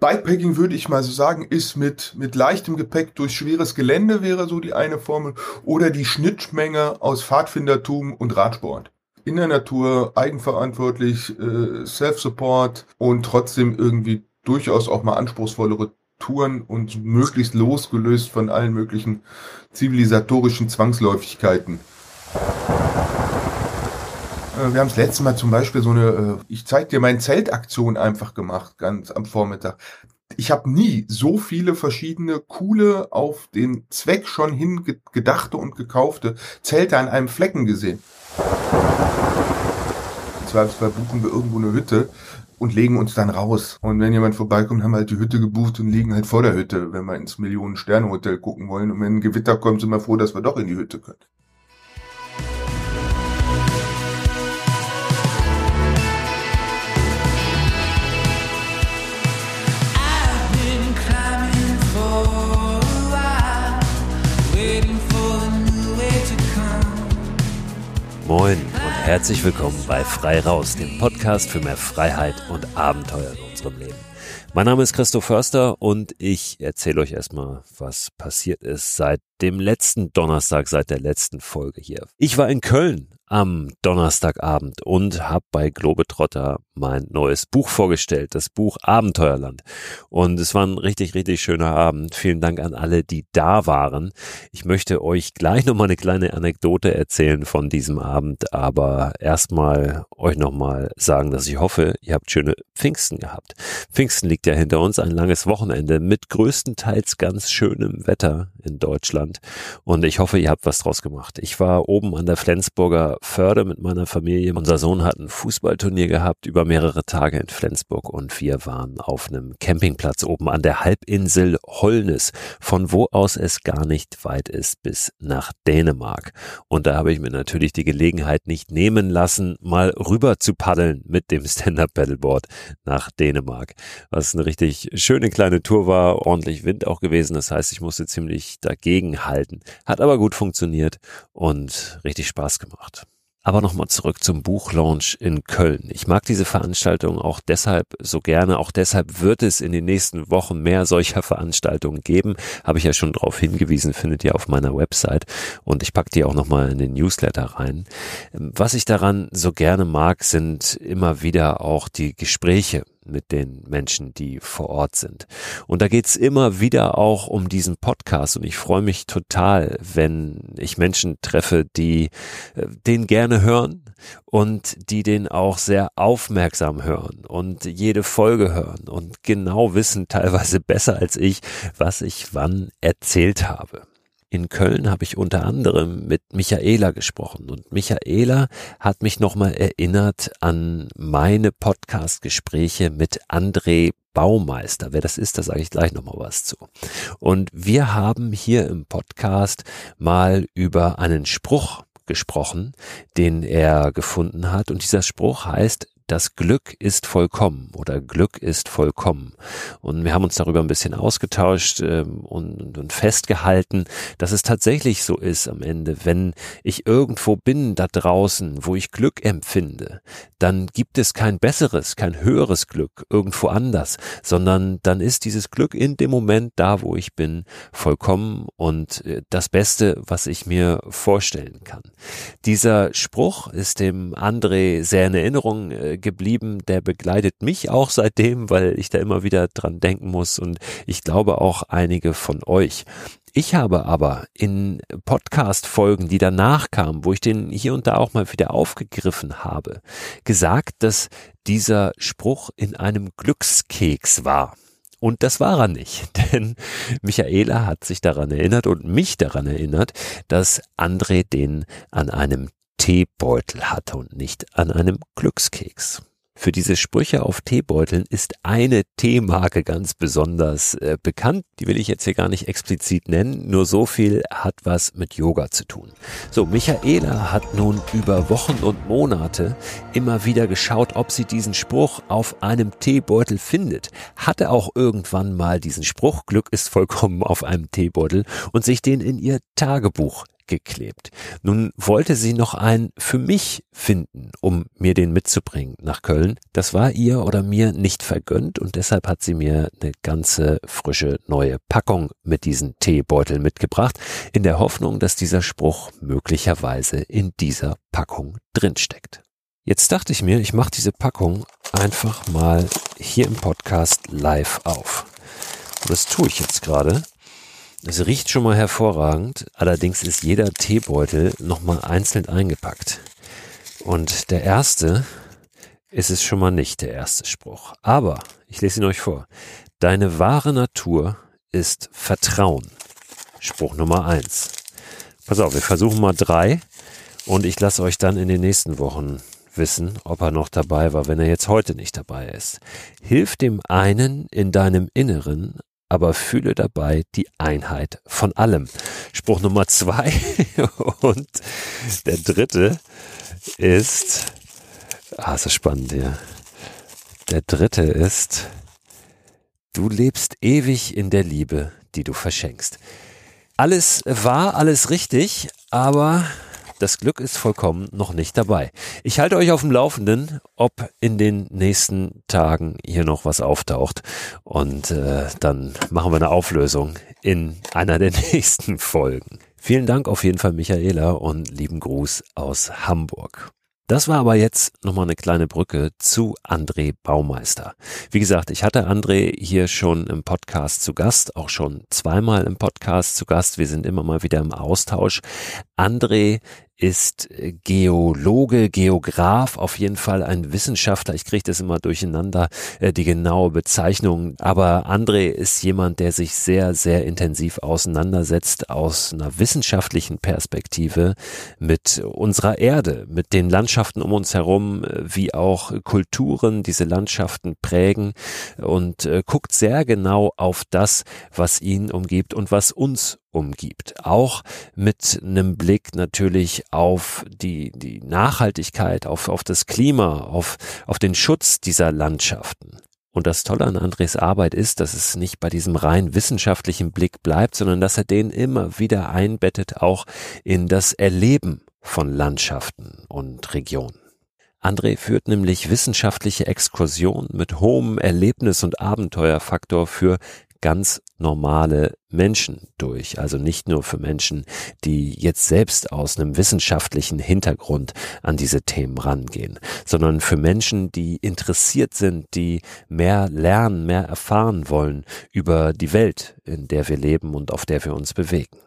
Bikepacking würde ich mal so sagen, ist mit, mit leichtem Gepäck durch schweres Gelände wäre so die eine Formel oder die Schnittmenge aus Pfadfindertum und Radsport. In der Natur, eigenverantwortlich, äh, Self-Support und trotzdem irgendwie durchaus auch mal anspruchsvollere Touren und möglichst losgelöst von allen möglichen zivilisatorischen Zwangsläufigkeiten. Äh, wir haben das letzte Mal zum Beispiel so eine, äh, ich zeig dir meine Zeltaktion einfach gemacht, ganz am Vormittag. Ich habe nie so viele verschiedene coole, auf den Zweck schon hingedachte und gekaufte Zelte an einem Flecken gesehen. Im Zweifelsfall buchen wir irgendwo eine Hütte und legen uns dann raus. Und wenn jemand vorbeikommt, haben wir halt die Hütte gebucht und liegen halt vor der Hütte, wenn wir ins Millionen-Sterne-Hotel gucken wollen. Und wenn ein Gewitter kommt, sind wir froh, dass wir doch in die Hütte können. Moin und herzlich willkommen bei Frei Raus, dem Podcast für mehr Freiheit und Abenteuer in unserem Leben. Mein Name ist Christoph Förster und ich erzähle euch erstmal, was passiert ist seit dem letzten Donnerstag, seit der letzten Folge hier. Ich war in Köln am Donnerstagabend und habe bei Globetrotter mein neues Buch vorgestellt, das Buch Abenteuerland. Und es war ein richtig, richtig schöner Abend. Vielen Dank an alle, die da waren. Ich möchte euch gleich nochmal eine kleine Anekdote erzählen von diesem Abend, aber erstmal euch nochmal sagen, dass ich hoffe, ihr habt schöne Pfingsten gehabt. Pfingsten liegt ja hinter uns, ein langes Wochenende mit größtenteils ganz schönem Wetter in Deutschland. Und ich hoffe, ihr habt was draus gemacht. Ich war oben an der Flensburger Förde mit meiner Familie. Unser Sohn hat ein Fußballturnier gehabt über mehrere Tage in Flensburg und wir waren auf einem Campingplatz oben an der Halbinsel Holnis, von wo aus es gar nicht weit ist bis nach Dänemark. Und da habe ich mir natürlich die Gelegenheit nicht nehmen lassen, mal rüber zu paddeln mit dem Stand-Up-Paddleboard nach Dänemark. Was eine richtig schöne kleine Tour war, ordentlich Wind auch gewesen. Das heißt, ich musste ziemlich dagegen halten. Hat aber gut funktioniert und richtig Spaß gemacht. Aber nochmal zurück zum Buchlaunch in Köln. Ich mag diese Veranstaltung auch deshalb so gerne. Auch deshalb wird es in den nächsten Wochen mehr solcher Veranstaltungen geben. Habe ich ja schon darauf hingewiesen, findet ihr auf meiner Website. Und ich packe die auch nochmal in den Newsletter rein. Was ich daran so gerne mag, sind immer wieder auch die Gespräche mit den Menschen, die vor Ort sind. Und da geht's immer wieder auch um diesen Podcast und ich freue mich total, wenn ich Menschen treffe, die äh, den gerne hören und die den auch sehr aufmerksam hören und jede Folge hören und genau wissen teilweise besser als ich, was ich wann erzählt habe. In Köln habe ich unter anderem mit Michaela gesprochen und Michaela hat mich nochmal erinnert an meine Podcast-Gespräche mit André Baumeister. Wer das ist, da sage ich gleich nochmal was zu. Und wir haben hier im Podcast mal über einen Spruch gesprochen, den er gefunden hat. Und dieser Spruch heißt, das Glück ist vollkommen oder Glück ist vollkommen. Und wir haben uns darüber ein bisschen ausgetauscht ähm, und, und festgehalten, dass es tatsächlich so ist am Ende. Wenn ich irgendwo bin da draußen, wo ich Glück empfinde, dann gibt es kein besseres, kein höheres Glück irgendwo anders, sondern dann ist dieses Glück in dem Moment da, wo ich bin, vollkommen und äh, das Beste, was ich mir vorstellen kann. Dieser Spruch ist dem André sehr in Erinnerung äh, geblieben, der begleitet mich auch seitdem, weil ich da immer wieder dran denken muss und ich glaube auch einige von euch. Ich habe aber in Podcast-Folgen, die danach kamen, wo ich den hier und da auch mal wieder aufgegriffen habe, gesagt, dass dieser Spruch in einem Glückskeks war. Und das war er nicht, denn Michaela hat sich daran erinnert und mich daran erinnert, dass André den an einem Teebeutel hatte und nicht an einem Glückskeks. Für diese Sprüche auf Teebeuteln ist eine Teemarke ganz besonders äh, bekannt. Die will ich jetzt hier gar nicht explizit nennen, nur so viel hat was mit Yoga zu tun. So, Michaela hat nun über Wochen und Monate immer wieder geschaut, ob sie diesen Spruch auf einem Teebeutel findet. Hatte auch irgendwann mal diesen Spruch, Glück ist vollkommen auf einem Teebeutel und sich den in ihr Tagebuch geklebt. Nun wollte sie noch einen für mich finden, um mir den mitzubringen nach Köln. Das war ihr oder mir nicht vergönnt und deshalb hat sie mir eine ganze frische neue Packung mit diesen Teebeuteln mitgebracht, in der Hoffnung, dass dieser Spruch möglicherweise in dieser Packung drinsteckt. Jetzt dachte ich mir, ich mache diese Packung einfach mal hier im Podcast live auf. Und das tue ich jetzt gerade. Es riecht schon mal hervorragend, allerdings ist jeder Teebeutel nochmal einzeln eingepackt. Und der erste ist es schon mal nicht, der erste Spruch. Aber, ich lese ihn euch vor. Deine wahre Natur ist Vertrauen. Spruch Nummer eins. Pass auf, wir versuchen mal drei und ich lasse euch dann in den nächsten Wochen wissen, ob er noch dabei war, wenn er jetzt heute nicht dabei ist. Hilf dem einen in deinem Inneren aber fühle dabei die Einheit von allem. Spruch Nummer zwei und der dritte ist, ah, ist spannend hier. Der dritte ist, du lebst ewig in der Liebe, die du verschenkst. Alles war, alles richtig, aber das Glück ist vollkommen noch nicht dabei. Ich halte euch auf dem Laufenden, ob in den nächsten Tagen hier noch was auftaucht. Und äh, dann machen wir eine Auflösung in einer der nächsten Folgen. Vielen Dank auf jeden Fall, Michaela, und lieben Gruß aus Hamburg. Das war aber jetzt nochmal eine kleine Brücke zu André Baumeister. Wie gesagt, ich hatte André hier schon im Podcast zu Gast, auch schon zweimal im Podcast zu Gast. Wir sind immer mal wieder im Austausch. André ist Geologe, Geograf, auf jeden Fall ein Wissenschaftler. Ich kriege das immer durcheinander, äh, die genaue Bezeichnung. Aber André ist jemand, der sich sehr, sehr intensiv auseinandersetzt aus einer wissenschaftlichen Perspektive mit unserer Erde, mit den Landschaften um uns herum, äh, wie auch Kulturen diese Landschaften prägen und äh, guckt sehr genau auf das, was ihn umgibt und was uns umgibt. Auch mit einem Blick natürlich auf die, die Nachhaltigkeit, auf, auf das Klima, auf, auf den Schutz dieser Landschaften. Und das Tolle an Andres Arbeit ist, dass es nicht bei diesem rein wissenschaftlichen Blick bleibt, sondern dass er den immer wieder einbettet, auch in das Erleben von Landschaften und Regionen. André führt nämlich wissenschaftliche Exkursionen mit hohem Erlebnis- und Abenteuerfaktor für ganz normale Menschen durch. Also nicht nur für Menschen, die jetzt selbst aus einem wissenschaftlichen Hintergrund an diese Themen rangehen, sondern für Menschen, die interessiert sind, die mehr lernen, mehr erfahren wollen über die Welt, in der wir leben und auf der wir uns bewegen.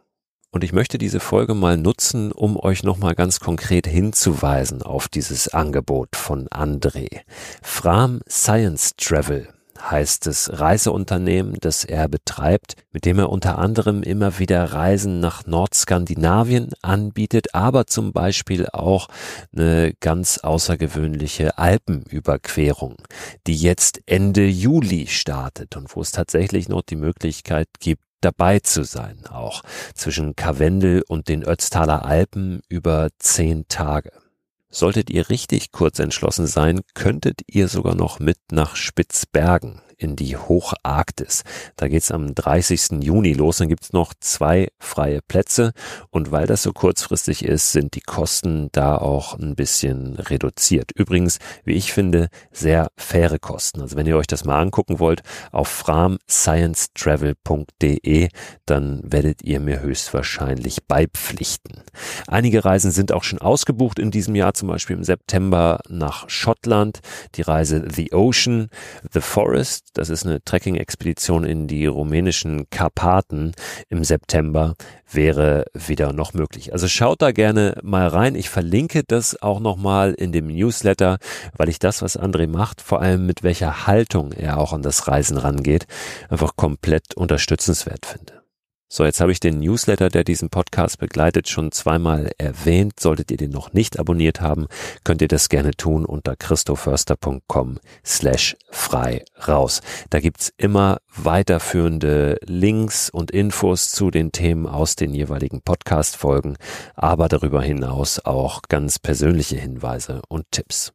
Und ich möchte diese Folge mal nutzen, um euch nochmal ganz konkret hinzuweisen auf dieses Angebot von André. Fram Science Travel heißt es Reiseunternehmen, das er betreibt, mit dem er unter anderem immer wieder Reisen nach Nordskandinavien anbietet, aber zum Beispiel auch eine ganz außergewöhnliche Alpenüberquerung, die jetzt Ende Juli startet und wo es tatsächlich noch die Möglichkeit gibt, dabei zu sein, auch zwischen Karwendel und den Ötztaler Alpen über zehn Tage. Solltet ihr richtig kurz entschlossen sein, könntet ihr sogar noch mit nach Spitzbergen in die Hocharktis. Da geht's am 30. Juni los. Dann gibt's noch zwei freie Plätze. Und weil das so kurzfristig ist, sind die Kosten da auch ein bisschen reduziert. Übrigens, wie ich finde, sehr faire Kosten. Also wenn ihr euch das mal angucken wollt, auf framsciencetravel.de, dann werdet ihr mir höchstwahrscheinlich beipflichten. Einige Reisen sind auch schon ausgebucht in diesem Jahr, zum Beispiel im September nach Schottland, die Reise The Ocean, The Forest, das ist eine Trekking-Expedition in die rumänischen Karpaten im September, wäre wieder noch möglich. Also schaut da gerne mal rein. Ich verlinke das auch nochmal in dem Newsletter, weil ich das, was André macht, vor allem mit welcher Haltung er auch an das Reisen rangeht, einfach komplett unterstützenswert finde. So, jetzt habe ich den Newsletter, der diesen Podcast begleitet, schon zweimal erwähnt. Solltet ihr den noch nicht abonniert haben, könnt ihr das gerne tun unter christoförster.com slash frei raus. Da gibt's immer weiterführende Links und Infos zu den Themen aus den jeweiligen Podcast-Folgen, aber darüber hinaus auch ganz persönliche Hinweise und Tipps.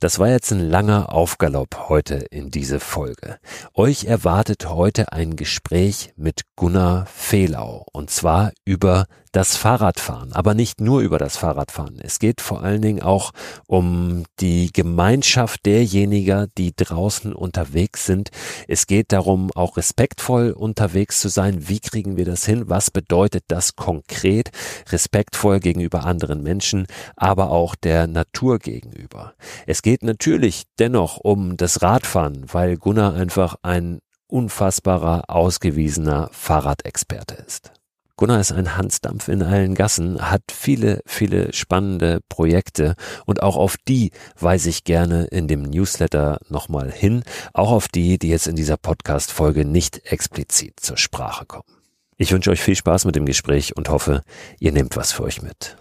Das war jetzt ein langer Aufgalopp heute in diese Folge. Euch erwartet heute ein Gespräch mit Gunnar Fehlau und zwar über das Fahrradfahren, aber nicht nur über das Fahrradfahren. Es geht vor allen Dingen auch um die Gemeinschaft derjenigen, die draußen unterwegs sind. Es geht darum, auch respektvoll unterwegs zu sein. Wie kriegen wir das hin? Was bedeutet das konkret? Respektvoll gegenüber anderen Menschen, aber auch der Natur gegenüber. Es geht natürlich dennoch um das Radfahren, weil Gunnar einfach ein unfassbarer, ausgewiesener Fahrradexperte ist. Gunnar ist ein Hansdampf in allen Gassen, hat viele, viele spannende Projekte und auch auf die weise ich gerne in dem Newsletter nochmal hin, auch auf die, die jetzt in dieser Podcast-Folge nicht explizit zur Sprache kommen. Ich wünsche euch viel Spaß mit dem Gespräch und hoffe, ihr nehmt was für euch mit.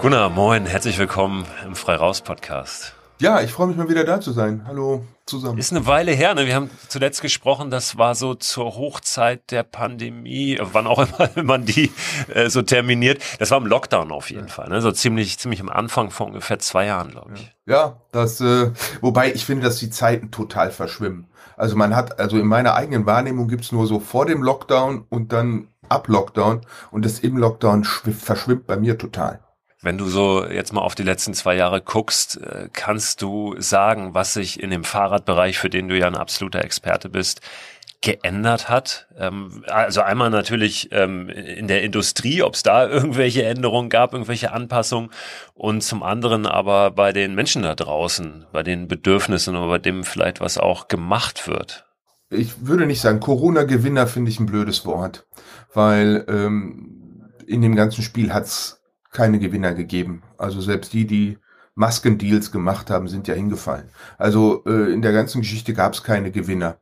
Gunnar, moin, herzlich willkommen im Freiraus-Podcast. Ja, ich freue mich mal wieder da zu sein. Hallo zusammen. Ist eine Weile her, ne? Wir haben zuletzt gesprochen, das war so zur Hochzeit der Pandemie, wann auch immer man die äh, so terminiert. Das war im Lockdown auf jeden ja. Fall, ne? So ziemlich, ziemlich am Anfang von ungefähr zwei Jahren, glaube ich. Ja, das, äh, wobei ich finde, dass die Zeiten total verschwimmen. Also man hat, also in meiner eigenen Wahrnehmung gibt's nur so vor dem Lockdown und dann ab Lockdown und das im Lockdown verschwimmt bei mir total. Wenn du so jetzt mal auf die letzten zwei Jahre guckst, äh, kannst du sagen, was sich in dem Fahrradbereich, für den du ja ein absoluter Experte bist, geändert hat? Ähm, also einmal natürlich ähm, in der Industrie, ob es da irgendwelche Änderungen gab, irgendwelche Anpassungen und zum anderen aber bei den Menschen da draußen, bei den Bedürfnissen oder bei dem vielleicht, was auch gemacht wird. Ich würde nicht sagen, Corona-Gewinner finde ich ein blödes Wort, weil ähm, in dem ganzen Spiel hat's keine Gewinner gegeben. Also selbst die, die Maskendeals gemacht haben, sind ja hingefallen. Also äh, in der ganzen Geschichte gab es keine Gewinner.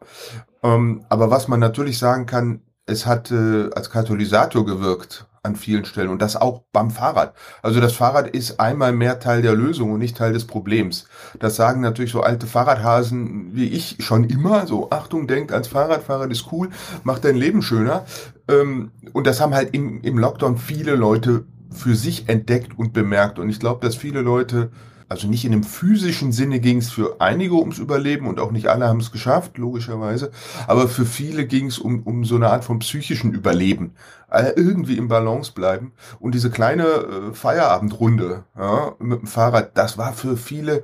Ähm, aber was man natürlich sagen kann, es hat äh, als Katalysator gewirkt an vielen Stellen und das auch beim Fahrrad. Also das Fahrrad ist einmal mehr Teil der Lösung und nicht Teil des Problems. Das sagen natürlich so alte Fahrradhasen wie ich schon immer. So Achtung, denkt als Fahrradfahrer ist cool, macht dein Leben schöner. Ähm, und das haben halt im, im Lockdown viele Leute für sich entdeckt und bemerkt. Und ich glaube, dass viele Leute, also nicht in dem physischen Sinne ging es für einige ums Überleben und auch nicht alle haben es geschafft, logischerweise, aber für viele ging es um, um so eine Art von psychischen Überleben. Also irgendwie im Balance bleiben. Und diese kleine äh, Feierabendrunde ja, mit dem Fahrrad, das war für viele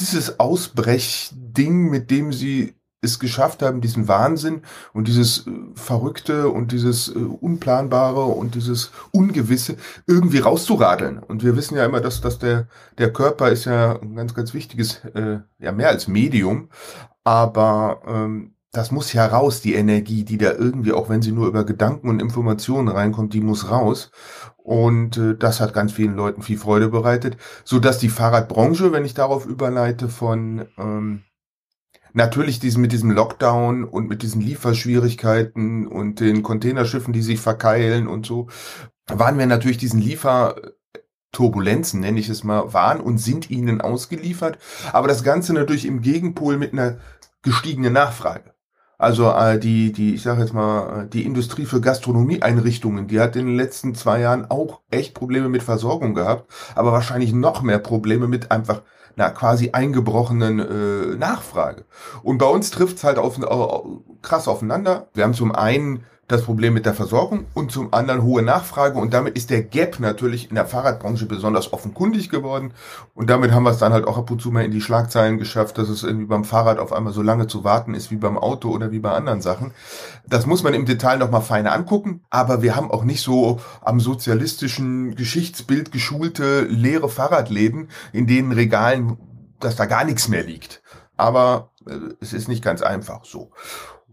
dieses Ausbrechding, mit dem sie es geschafft haben, diesen Wahnsinn und dieses äh, Verrückte und dieses äh, Unplanbare und dieses Ungewisse irgendwie rauszuradeln. Und wir wissen ja immer, dass, dass der, der Körper ist ja ein ganz, ganz wichtiges, äh, ja mehr als Medium, aber ähm, das muss ja raus, die Energie, die da irgendwie, auch wenn sie nur über Gedanken und Informationen reinkommt, die muss raus. Und äh, das hat ganz vielen Leuten viel Freude bereitet, so dass die Fahrradbranche, wenn ich darauf überleite, von ähm, natürlich diesen, mit diesem Lockdown und mit diesen Lieferschwierigkeiten und den Containerschiffen, die sich verkeilen und so, waren wir natürlich diesen Lieferturbulenzen, nenne ich es mal, waren und sind ihnen ausgeliefert. Aber das Ganze natürlich im Gegenpol mit einer gestiegenen Nachfrage. Also äh, die, die, ich sage jetzt mal, die Industrie für Gastronomieeinrichtungen, die hat in den letzten zwei Jahren auch echt Probleme mit Versorgung gehabt, aber wahrscheinlich noch mehr Probleme mit einfach einer quasi eingebrochenen äh, Nachfrage. Und bei uns trifft's halt auf, auf, krass aufeinander. Wir haben zum einen das Problem mit der Versorgung und zum anderen hohe Nachfrage und damit ist der Gap natürlich in der Fahrradbranche besonders offenkundig geworden und damit haben wir es dann halt auch ab und zu mal in die Schlagzeilen geschafft, dass es irgendwie beim Fahrrad auf einmal so lange zu warten ist wie beim Auto oder wie bei anderen Sachen. Das muss man im Detail nochmal feiner angucken, aber wir haben auch nicht so am sozialistischen Geschichtsbild geschulte leere Fahrradläden, in denen Regalen, dass da gar nichts mehr liegt. Aber äh, es ist nicht ganz einfach so.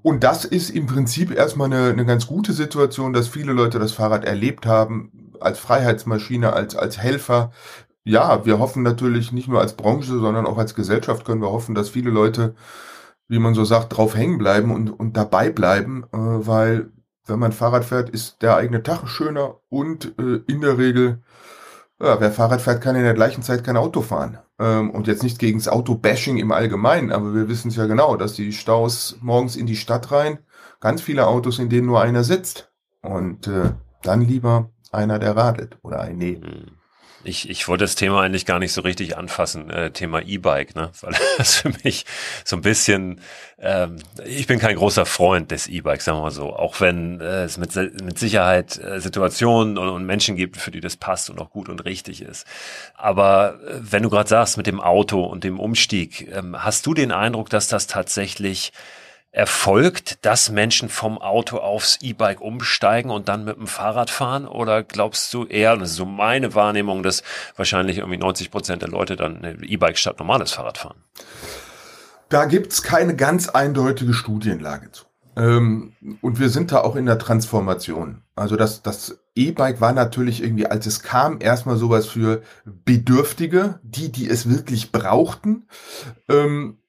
Und das ist im Prinzip erstmal eine, eine ganz gute Situation, dass viele Leute das Fahrrad erlebt haben, als Freiheitsmaschine, als, als Helfer. Ja, wir hoffen natürlich nicht nur als Branche, sondern auch als Gesellschaft können wir hoffen, dass viele Leute, wie man so sagt, drauf hängen bleiben und, und dabei bleiben, äh, weil wenn man Fahrrad fährt, ist der eigene Tag schöner und äh, in der Regel ja, wer Fahrrad fährt, kann in der gleichen Zeit kein Auto fahren. Ähm, und jetzt nicht gegen das Auto-Bashing im Allgemeinen, aber wir wissen es ja genau, dass die Staus morgens in die Stadt rein, ganz viele Autos, in denen nur einer sitzt. Und äh, dann lieber einer, der radelt oder eine. Hm. Ich, ich wollte das Thema eigentlich gar nicht so richtig anfassen, äh, Thema E-Bike, ne? weil das für mich so ein bisschen, ähm, ich bin kein großer Freund des E-Bikes, sagen wir mal so, auch wenn äh, es mit, mit Sicherheit äh, Situationen und, und Menschen gibt, für die das passt und auch gut und richtig ist. Aber äh, wenn du gerade sagst mit dem Auto und dem Umstieg, ähm, hast du den Eindruck, dass das tatsächlich erfolgt, dass Menschen vom Auto aufs E-Bike umsteigen und dann mit dem Fahrrad fahren? Oder glaubst du eher, das ist so meine Wahrnehmung, dass wahrscheinlich irgendwie 90 Prozent der Leute dann E-Bike statt normales Fahrrad fahren? Da gibt's keine ganz eindeutige Studienlage zu. Ähm, und wir sind da auch in der Transformation. Also das, das E-Bike war natürlich irgendwie, als es kam, erstmal sowas für Bedürftige, die, die es wirklich brauchten. Ähm,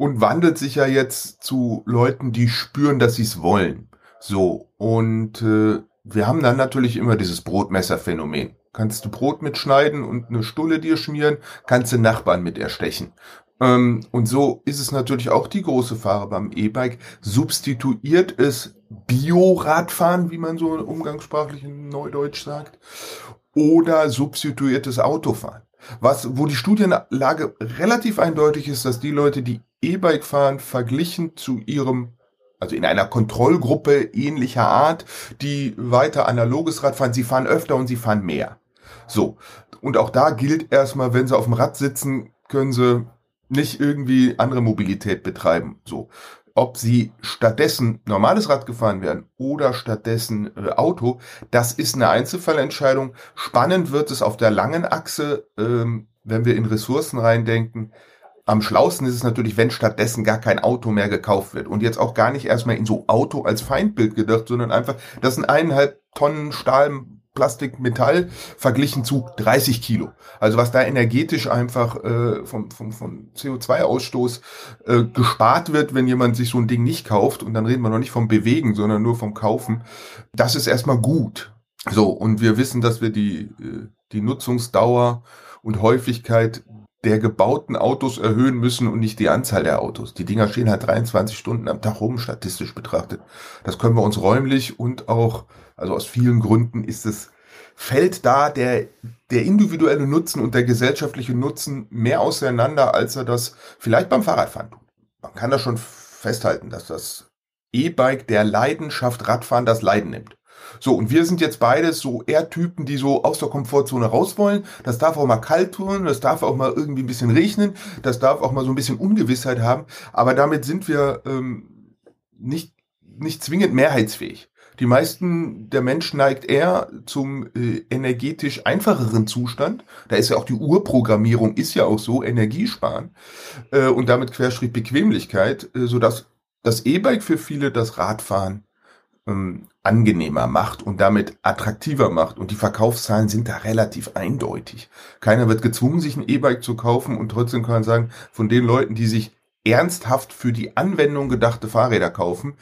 und wandelt sich ja jetzt zu Leuten, die spüren, dass sie es wollen. So, und äh, wir haben dann natürlich immer dieses Brotmesserphänomen. Kannst du Brot mitschneiden und eine Stulle dir schmieren, kannst du Nachbarn mit erstechen. Ähm, und so ist es natürlich auch die große Fahrer beim E-Bike. Substituiert es Bioradfahren, wie man so umgangssprachlich in Neudeutsch sagt, oder substituiert es Autofahren. Was, wo die Studienlage relativ eindeutig ist, dass die Leute, die E-Bike fahren, verglichen zu ihrem, also in einer Kontrollgruppe ähnlicher Art, die weiter analoges Rad fahren, sie fahren öfter und sie fahren mehr. So. Und auch da gilt erstmal, wenn sie auf dem Rad sitzen, können sie nicht irgendwie andere Mobilität betreiben. So ob sie stattdessen normales Rad gefahren werden oder stattdessen äh, Auto, das ist eine Einzelfallentscheidung. Spannend wird es auf der langen Achse, ähm, wenn wir in Ressourcen reindenken. Am schlausten ist es natürlich, wenn stattdessen gar kein Auto mehr gekauft wird und jetzt auch gar nicht erstmal in so Auto als Feindbild gedacht, sondern einfach, das sind eineinhalb Tonnen Stahl Plastik, Metall verglichen zu 30 Kilo. Also was da energetisch einfach äh, vom, vom, vom CO2-Ausstoß äh, gespart wird, wenn jemand sich so ein Ding nicht kauft, und dann reden wir noch nicht vom Bewegen, sondern nur vom Kaufen, das ist erstmal gut. So, und wir wissen, dass wir die, äh, die Nutzungsdauer und Häufigkeit der gebauten Autos erhöhen müssen und nicht die Anzahl der Autos. Die Dinger stehen halt 23 Stunden am Tag rum, statistisch betrachtet. Das können wir uns räumlich und auch also aus vielen Gründen ist es, fällt da der, der individuelle Nutzen und der gesellschaftliche Nutzen mehr auseinander, als er das vielleicht beim Fahrradfahren tut. Man kann da schon festhalten, dass das E-Bike der Leidenschaft Radfahren das Leiden nimmt. So, und wir sind jetzt beide so eher Typen, die so aus der Komfortzone raus wollen. Das darf auch mal kalt tun, das darf auch mal irgendwie ein bisschen regnen, das darf auch mal so ein bisschen Ungewissheit haben. Aber damit sind wir ähm, nicht, nicht zwingend mehrheitsfähig. Die meisten der Menschen neigt eher zum äh, energetisch einfacheren Zustand. Da ist ja auch die Urprogrammierung ist ja auch so, Energiesparen äh, und damit Querschritt Bequemlichkeit, äh, sodass das E-Bike für viele das Radfahren ähm, angenehmer macht und damit attraktiver macht. Und die Verkaufszahlen sind da relativ eindeutig. Keiner wird gezwungen, sich ein E-Bike zu kaufen und trotzdem kann man sagen, von den Leuten, die sich ernsthaft für die Anwendung gedachte Fahrräder kaufen,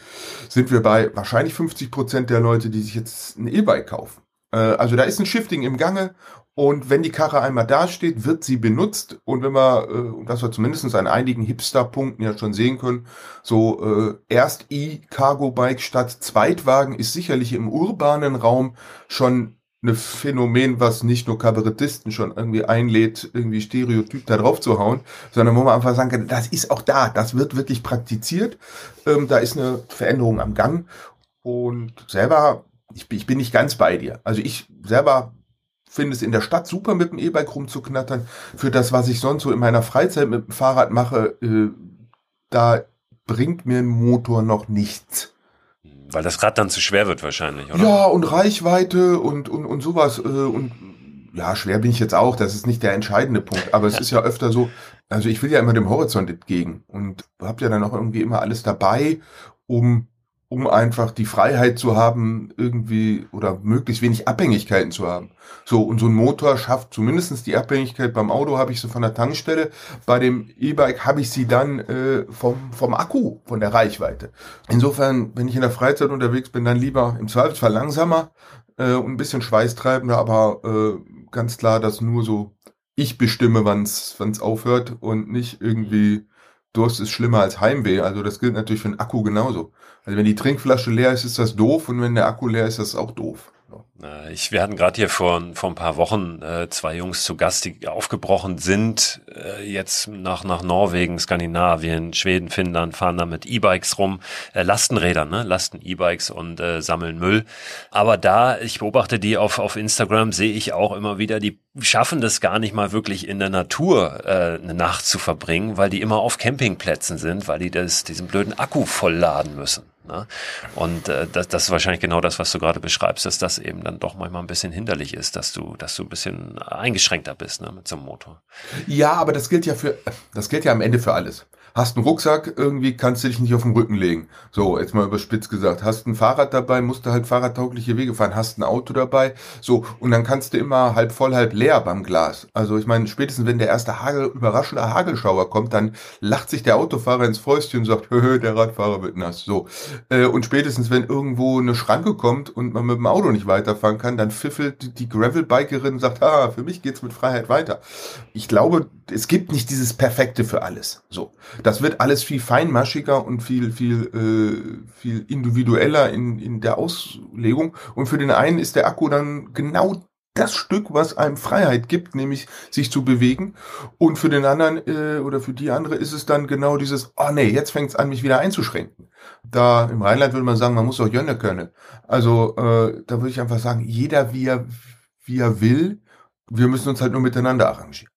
sind wir bei wahrscheinlich 50 Prozent der Leute, die sich jetzt ein E-Bike kaufen. Äh, also da ist ein Shifting im Gange und wenn die Karre einmal dasteht, wird sie benutzt und wenn wir, äh, das wir zumindest an einigen Hipster-Punkten ja schon sehen können, so äh, erst E-Cargo-Bike statt Zweitwagen ist sicherlich im urbanen Raum schon eine Phänomen, was nicht nur Kabarettisten schon irgendwie einlädt, irgendwie Stereotyp da drauf zu hauen, sondern wo man einfach sagen kann, das ist auch da, das wird wirklich praktiziert, ähm, da ist eine Veränderung am Gang und selber, ich, ich bin nicht ganz bei dir. Also ich selber finde es in der Stadt super, mit dem E-Bike rumzuknattern. Für das, was ich sonst so in meiner Freizeit mit dem Fahrrad mache, äh, da bringt mir ein Motor noch nichts. Weil das Rad dann zu schwer wird wahrscheinlich, oder? Ja, und Reichweite und, und, und sowas. Äh, und ja, schwer bin ich jetzt auch, das ist nicht der entscheidende Punkt. Aber es ist ja öfter so, also ich will ja immer dem Horizont entgegen und habt ja dann auch irgendwie immer alles dabei, um um einfach die Freiheit zu haben, irgendwie oder möglichst wenig Abhängigkeiten zu haben. So, und so ein Motor schafft zumindestens die Abhängigkeit. Beim Auto habe ich sie von der Tankstelle, bei dem E-Bike habe ich sie dann äh, vom, vom Akku, von der Reichweite. Insofern, wenn ich in der Freizeit unterwegs bin, dann lieber im Zweifelsfall langsamer äh, und ein bisschen schweißtreibender, aber äh, ganz klar, dass nur so ich bestimme, wann es aufhört und nicht irgendwie Durst ist schlimmer als Heimweh. Also das gilt natürlich für den Akku genauso. Also wenn die Trinkflasche leer ist, ist das doof und wenn der Akku leer ist, ist das auch doof. Äh, ich, wir hatten gerade hier vor, vor ein paar Wochen äh, zwei Jungs zu Gast, die aufgebrochen sind, äh, jetzt nach, nach Norwegen, Skandinavien, Schweden, Finnland, fahren da mit E-Bikes rum, äh, Lastenräder, ne? Lasten-E-Bikes und äh, sammeln Müll. Aber da, ich beobachte die auf, auf Instagram, sehe ich auch immer wieder, die schaffen das gar nicht mal wirklich in der Natur äh, eine Nacht zu verbringen, weil die immer auf Campingplätzen sind, weil die das, diesen blöden Akku vollladen müssen. Ne? Und äh, das, das ist wahrscheinlich genau das, was du gerade beschreibst, dass das eben dann doch manchmal ein bisschen hinderlich ist, dass du, dass du ein bisschen eingeschränkter bist ne, mit so einem Motor. Ja, aber das gilt ja für, das gilt ja am Ende für alles hast einen Rucksack, irgendwie kannst du dich nicht auf den Rücken legen. So, jetzt mal überspitzt gesagt. Hast ein Fahrrad dabei, musst du halt fahrradtaugliche Wege fahren. Hast ein Auto dabei. So, und dann kannst du immer halb voll, halb leer beim Glas. Also ich meine, spätestens wenn der erste Hagel, überraschende Hagelschauer kommt, dann lacht sich der Autofahrer ins Fäustchen und sagt, hö, der Radfahrer wird nass. So. Äh, und spätestens wenn irgendwo eine Schranke kommt und man mit dem Auto nicht weiterfahren kann, dann pfiffelt die Gravelbikerin und sagt, ah, für mich geht's mit Freiheit weiter. Ich glaube, es gibt nicht dieses Perfekte für alles. So. Das wird alles viel feinmaschiger und viel, viel, äh, viel individueller in, in der Auslegung. Und für den einen ist der Akku dann genau das Stück, was einem Freiheit gibt, nämlich sich zu bewegen. Und für den anderen äh, oder für die andere ist es dann genau dieses, oh nee, jetzt fängt es an, mich wieder einzuschränken. Da im Rheinland würde man sagen, man muss auch Jönne können. Also äh, da würde ich einfach sagen, jeder wie er, wie er will. Wir müssen uns halt nur miteinander arrangieren.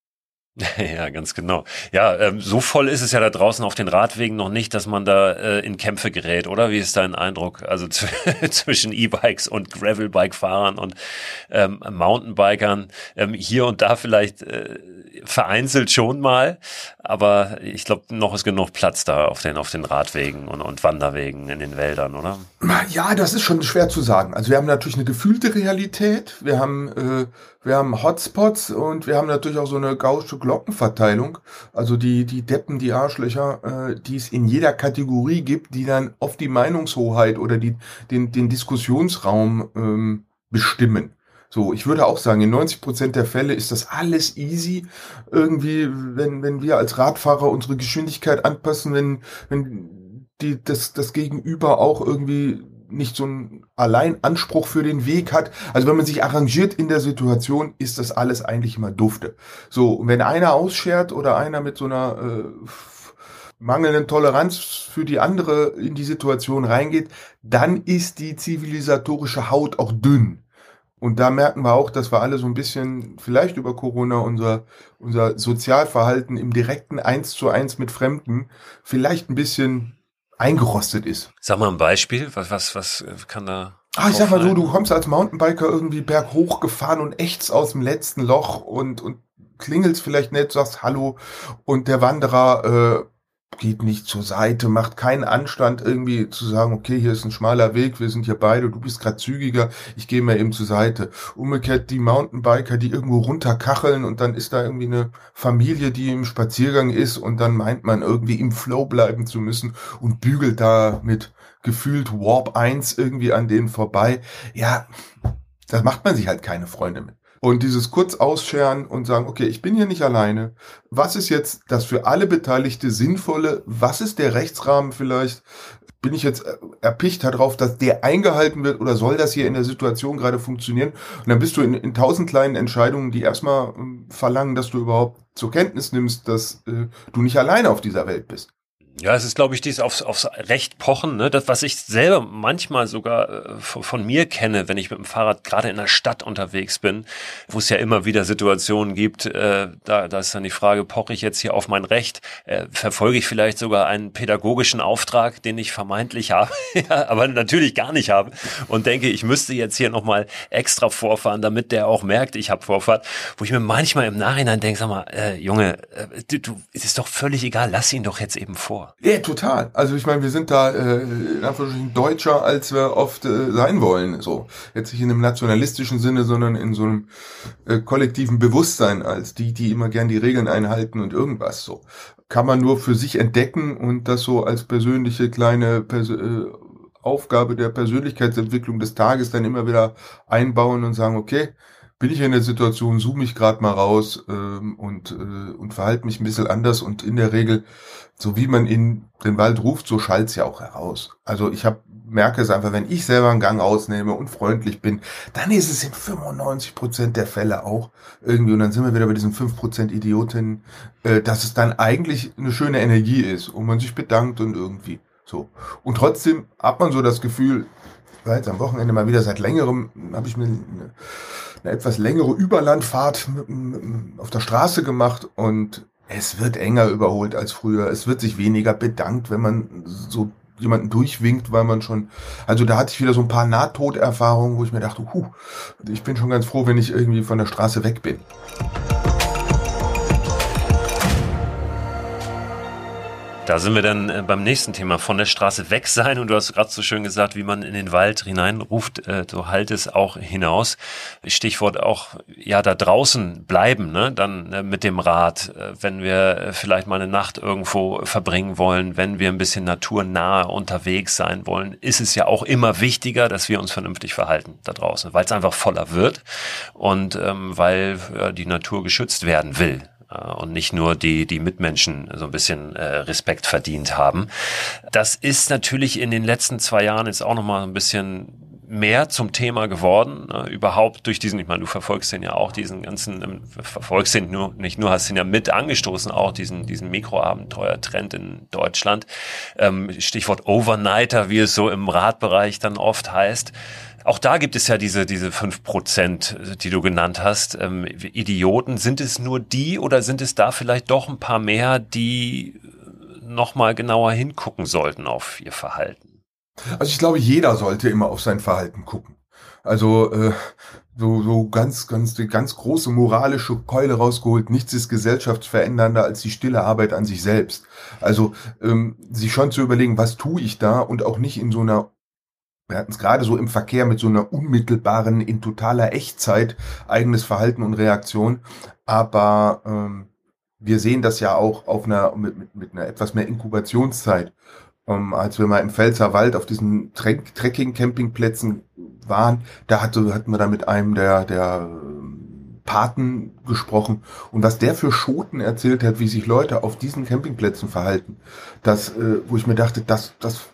Ja, ganz genau. Ja, ähm, so voll ist es ja da draußen auf den Radwegen noch nicht, dass man da äh, in Kämpfe gerät, oder? Wie ist dein Eindruck? Also zwischen E-Bikes und Gravelbike-Fahrern und ähm, Mountainbikern. Ähm, hier und da vielleicht äh, vereinzelt schon mal, aber ich glaube, noch ist genug Platz da auf den, auf den Radwegen und, und Wanderwegen in den Wäldern, oder? Ja, das ist schon schwer zu sagen. Also wir haben natürlich eine gefühlte Realität, wir haben, äh, wir haben Hotspots und wir haben natürlich auch so eine gausche Glockenverteilung. Also die, die Deppen, die Arschlöcher, äh, die es in jeder Kategorie gibt, die dann oft die Meinungshoheit oder die, den, den Diskussionsraum ähm, bestimmen. So, ich würde auch sagen, in 90 Prozent der Fälle ist das alles easy. Irgendwie, wenn, wenn wir als Radfahrer unsere Geschwindigkeit anpassen, wenn, wenn die, das, das Gegenüber auch irgendwie nicht so einen Alleinanspruch für den Weg hat. Also wenn man sich arrangiert in der Situation, ist das alles eigentlich immer dufte. So, und wenn einer ausschert oder einer mit so einer äh, mangelnden Toleranz für die andere in die Situation reingeht, dann ist die zivilisatorische Haut auch dünn. Und da merken wir auch, dass wir alle so ein bisschen vielleicht über Corona unser, unser Sozialverhalten im direkten Eins zu eins mit Fremden vielleicht ein bisschen eingerostet ist. Sag mal ein Beispiel, was, was, was kann da Ah, ich sag mal so, du kommst als Mountainbiker irgendwie berghoch gefahren und echts aus dem letzten Loch und, und klingelst vielleicht nett, sagst Hallo. Und der Wanderer äh, geht nicht zur Seite, macht keinen Anstand irgendwie zu sagen, okay, hier ist ein schmaler Weg, wir sind hier beide, du bist gerade zügiger, ich gehe mal eben zur Seite. Umgekehrt die Mountainbiker, die irgendwo runterkacheln und dann ist da irgendwie eine Familie, die im Spaziergang ist und dann meint man irgendwie im Flow bleiben zu müssen und bügelt da mit gefühlt Warp 1 irgendwie an denen vorbei. Ja, da macht man sich halt keine Freunde mit. Und dieses kurz ausscheren und sagen, okay, ich bin hier nicht alleine. Was ist jetzt das für alle Beteiligte sinnvolle? Was ist der Rechtsrahmen vielleicht? Bin ich jetzt erpicht darauf, dass der eingehalten wird oder soll das hier in der Situation gerade funktionieren? Und dann bist du in, in tausend kleinen Entscheidungen, die erstmal ähm, verlangen, dass du überhaupt zur Kenntnis nimmst, dass äh, du nicht alleine auf dieser Welt bist. Ja, es ist, glaube ich, dies aufs, aufs Recht pochen, ne? Das, was ich selber manchmal sogar äh, von, von, mir kenne, wenn ich mit dem Fahrrad gerade in der Stadt unterwegs bin, wo es ja immer wieder Situationen gibt, äh, da, da ist dann die Frage, poche ich jetzt hier auf mein Recht? Äh, verfolge ich vielleicht sogar einen pädagogischen Auftrag, den ich vermeintlich habe, aber natürlich gar nicht habe und denke, ich müsste jetzt hier nochmal extra vorfahren, damit der auch merkt, ich habe Vorfahrt, wo ich mir manchmal im Nachhinein denke, sag mal, äh, Junge, äh, du, du, es ist doch völlig egal, lass ihn doch jetzt eben vor. Ja, total. Also ich meine, wir sind da äh, in deutscher, als wir oft äh, sein wollen. So jetzt nicht in einem nationalistischen Sinne, sondern in so einem äh, kollektiven Bewusstsein als die, die immer gern die Regeln einhalten und irgendwas. So kann man nur für sich entdecken und das so als persönliche kleine Pers äh, Aufgabe der Persönlichkeitsentwicklung des Tages dann immer wieder einbauen und sagen, okay, bin ich in der Situation, zoome ich gerade mal raus ähm, und, äh, und verhalte mich ein bisschen anders und in der Regel, so wie man in den Wald ruft, so schallt's ja auch heraus. Also ich habe merke es einfach, wenn ich selber einen Gang ausnehme und freundlich bin, dann ist es in 95 Prozent der Fälle auch irgendwie, und dann sind wir wieder bei diesen 5 Prozent Idiotinnen, äh, dass es dann eigentlich eine schöne Energie ist und man sich bedankt und irgendwie so. Und trotzdem hat man so das Gefühl, war jetzt am Wochenende mal wieder seit längerem, habe ich mir eine, eine etwas längere Überlandfahrt auf der Straße gemacht und es wird enger überholt als früher. Es wird sich weniger bedankt, wenn man so jemanden durchwinkt, weil man schon, also da hatte ich wieder so ein paar Nahtoderfahrungen, wo ich mir dachte, huh, ich bin schon ganz froh, wenn ich irgendwie von der Straße weg bin. Da sind wir dann äh, beim nächsten Thema, von der Straße weg sein. Und du hast gerade so schön gesagt, wie man in den Wald hineinruft, äh, so halt es auch hinaus. Stichwort auch, ja, da draußen bleiben, ne? dann äh, mit dem Rad, wenn wir vielleicht mal eine Nacht irgendwo verbringen wollen, wenn wir ein bisschen naturnah unterwegs sein wollen, ist es ja auch immer wichtiger, dass wir uns vernünftig verhalten da draußen, weil es einfach voller wird und ähm, weil ja, die Natur geschützt werden will. Äh, und nicht nur die, die Mitmenschen so ein bisschen äh, Respekt verdient haben. Das ist natürlich in den letzten zwei Jahren jetzt auch nochmal ein bisschen mehr zum Thema geworden, ne? überhaupt durch diesen, ich meine, du verfolgst den ja auch, diesen ganzen, ähm, verfolgst den nur, nicht nur, hast ihn ja mit angestoßen, auch diesen, diesen Mikroabenteuer-Trend in Deutschland. Ähm, Stichwort Overnighter, wie es so im Radbereich dann oft heißt. Auch da gibt es ja diese, diese fünf Prozent, die du genannt hast. Ähm, Idioten, sind es nur die oder sind es da vielleicht doch ein paar mehr, die nochmal genauer hingucken sollten auf ihr Verhalten? Also ich glaube, jeder sollte immer auf sein Verhalten gucken. Also äh, so, so ganz, ganz, ganz große moralische Keule rausgeholt. Nichts ist gesellschaftsverändernder als die stille Arbeit an sich selbst. Also ähm, sich schon zu überlegen, was tue ich da und auch nicht in so einer wir hatten es gerade so im Verkehr mit so einer unmittelbaren, in totaler Echtzeit eigenes Verhalten und Reaktion. Aber ähm, wir sehen das ja auch auf einer, mit, mit, mit einer etwas mehr Inkubationszeit. Ähm, als wir mal im Pfälzer Wald auf diesen Trekking-Campingplätzen waren, da hatte, hatten wir da mit einem der, der ähm, Paten gesprochen und was der für Schoten erzählt hat, wie sich Leute auf diesen Campingplätzen verhalten, das, äh, wo ich mir dachte, das, das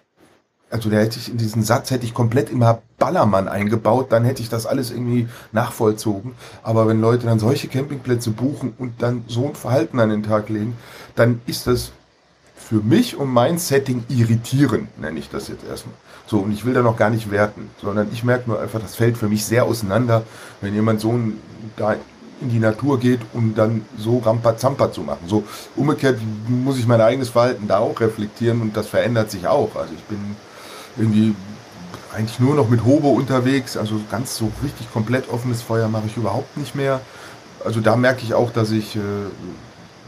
also da hätte ich in diesen Satz hätte ich komplett immer Ballermann eingebaut, dann hätte ich das alles irgendwie nachvollzogen. Aber wenn Leute dann solche Campingplätze buchen und dann so ein Verhalten an den Tag legen, dann ist das für mich und mein Setting irritierend, nenne ich das jetzt erstmal. So, und ich will da noch gar nicht werten, sondern ich merke nur einfach, das fällt für mich sehr auseinander, wenn jemand so ein, da in die Natur geht und dann so Rampa-Zampa zu machen. So umgekehrt muss ich mein eigenes Verhalten da auch reflektieren und das verändert sich auch. Also ich bin irgendwie eigentlich nur noch mit Hobo unterwegs. Also ganz so richtig komplett offenes Feuer mache ich überhaupt nicht mehr. Also da merke ich auch, dass ich äh,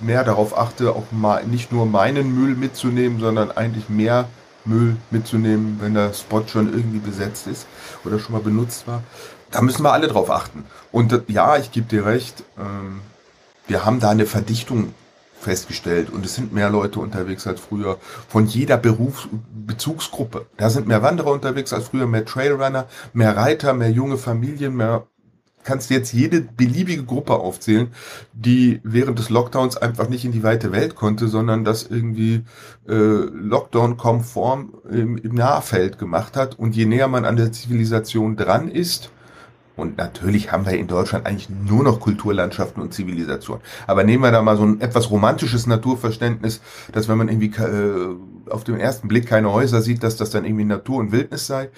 mehr darauf achte, auch mal nicht nur meinen Müll mitzunehmen, sondern eigentlich mehr Müll mitzunehmen, wenn der Spot schon irgendwie besetzt ist oder schon mal benutzt war. Da müssen wir alle drauf achten. Und äh, ja, ich gebe dir recht, ähm, wir haben da eine Verdichtung festgestellt und es sind mehr Leute unterwegs als früher von jeder Berufsbezugsgruppe. Da sind mehr Wanderer unterwegs als früher, mehr Trailrunner, mehr Reiter, mehr junge Familien, mehr kannst du jetzt jede beliebige Gruppe aufzählen, die während des Lockdowns einfach nicht in die weite Welt konnte, sondern das irgendwie äh, Lockdown-konform im, im Nahfeld gemacht hat. Und je näher man an der Zivilisation dran ist, und natürlich haben wir in Deutschland eigentlich nur noch Kulturlandschaften und Zivilisation. Aber nehmen wir da mal so ein etwas romantisches Naturverständnis, dass wenn man irgendwie äh, auf den ersten Blick keine Häuser sieht, dass das dann irgendwie Natur und Wildnis sei.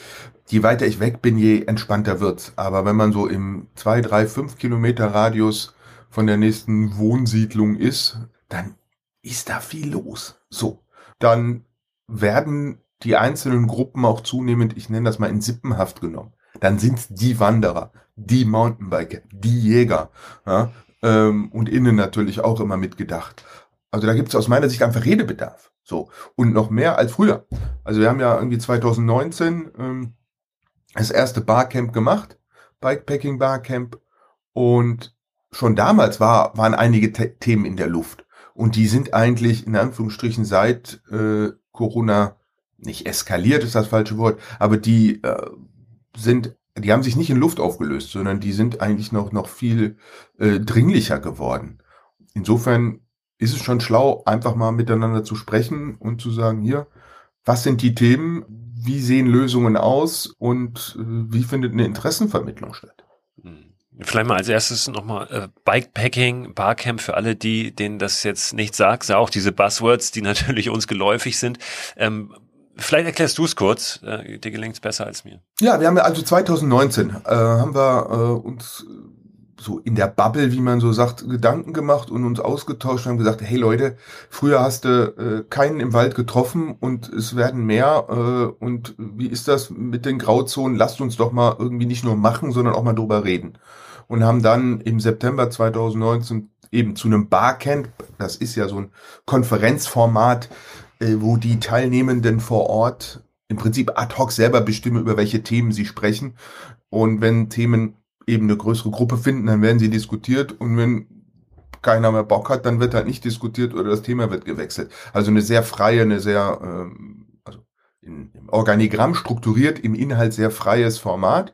Je weiter ich weg bin, je entspannter wird's. Aber wenn man so im zwei, drei, fünf Kilometer Radius von der nächsten Wohnsiedlung ist, dann ist da viel los. So, dann werden die einzelnen Gruppen auch zunehmend, ich nenne das mal in Sippenhaft genommen dann sind's die Wanderer, die Mountainbiker, die Jäger. Ja? Ähm, und innen natürlich auch immer mitgedacht. Also da gibt's aus meiner Sicht einfach Redebedarf. So. Und noch mehr als früher. Also wir haben ja irgendwie 2019 ähm, das erste Barcamp gemacht, Bikepacking Barcamp. Und schon damals war, waren einige The Themen in der Luft. Und die sind eigentlich in Anführungsstrichen seit äh, Corona nicht eskaliert ist das falsche Wort, aber die äh, sind die haben sich nicht in Luft aufgelöst, sondern die sind eigentlich noch, noch viel äh, dringlicher geworden. Insofern ist es schon schlau, einfach mal miteinander zu sprechen und zu sagen, hier, was sind die Themen, wie sehen Lösungen aus und äh, wie findet eine Interessenvermittlung statt? Hm. Vielleicht mal als erstes nochmal äh, Bikepacking, Barcamp für alle, die, denen das jetzt nicht sagt, auch diese Buzzwords, die natürlich uns geläufig sind. Ähm, Vielleicht erklärst du es kurz, äh, dir gelingt es besser als mir. Ja, wir haben ja also 2019 äh, haben wir äh, uns so in der Bubble, wie man so sagt, Gedanken gemacht und uns ausgetauscht und haben gesagt, hey Leute, früher hast du äh, keinen im Wald getroffen und es werden mehr äh, und wie ist das mit den Grauzonen? Lasst uns doch mal irgendwie nicht nur machen, sondern auch mal drüber reden. Und haben dann im September 2019 eben zu einem Barcamp, das ist ja so ein Konferenzformat, wo die Teilnehmenden vor Ort im Prinzip ad hoc selber bestimmen, über welche Themen sie sprechen. Und wenn Themen eben eine größere Gruppe finden, dann werden sie diskutiert und wenn keiner mehr Bock hat, dann wird halt nicht diskutiert oder das Thema wird gewechselt. Also eine sehr freie, eine sehr, ähm, in, im Organigramm strukturiert, im Inhalt sehr freies Format,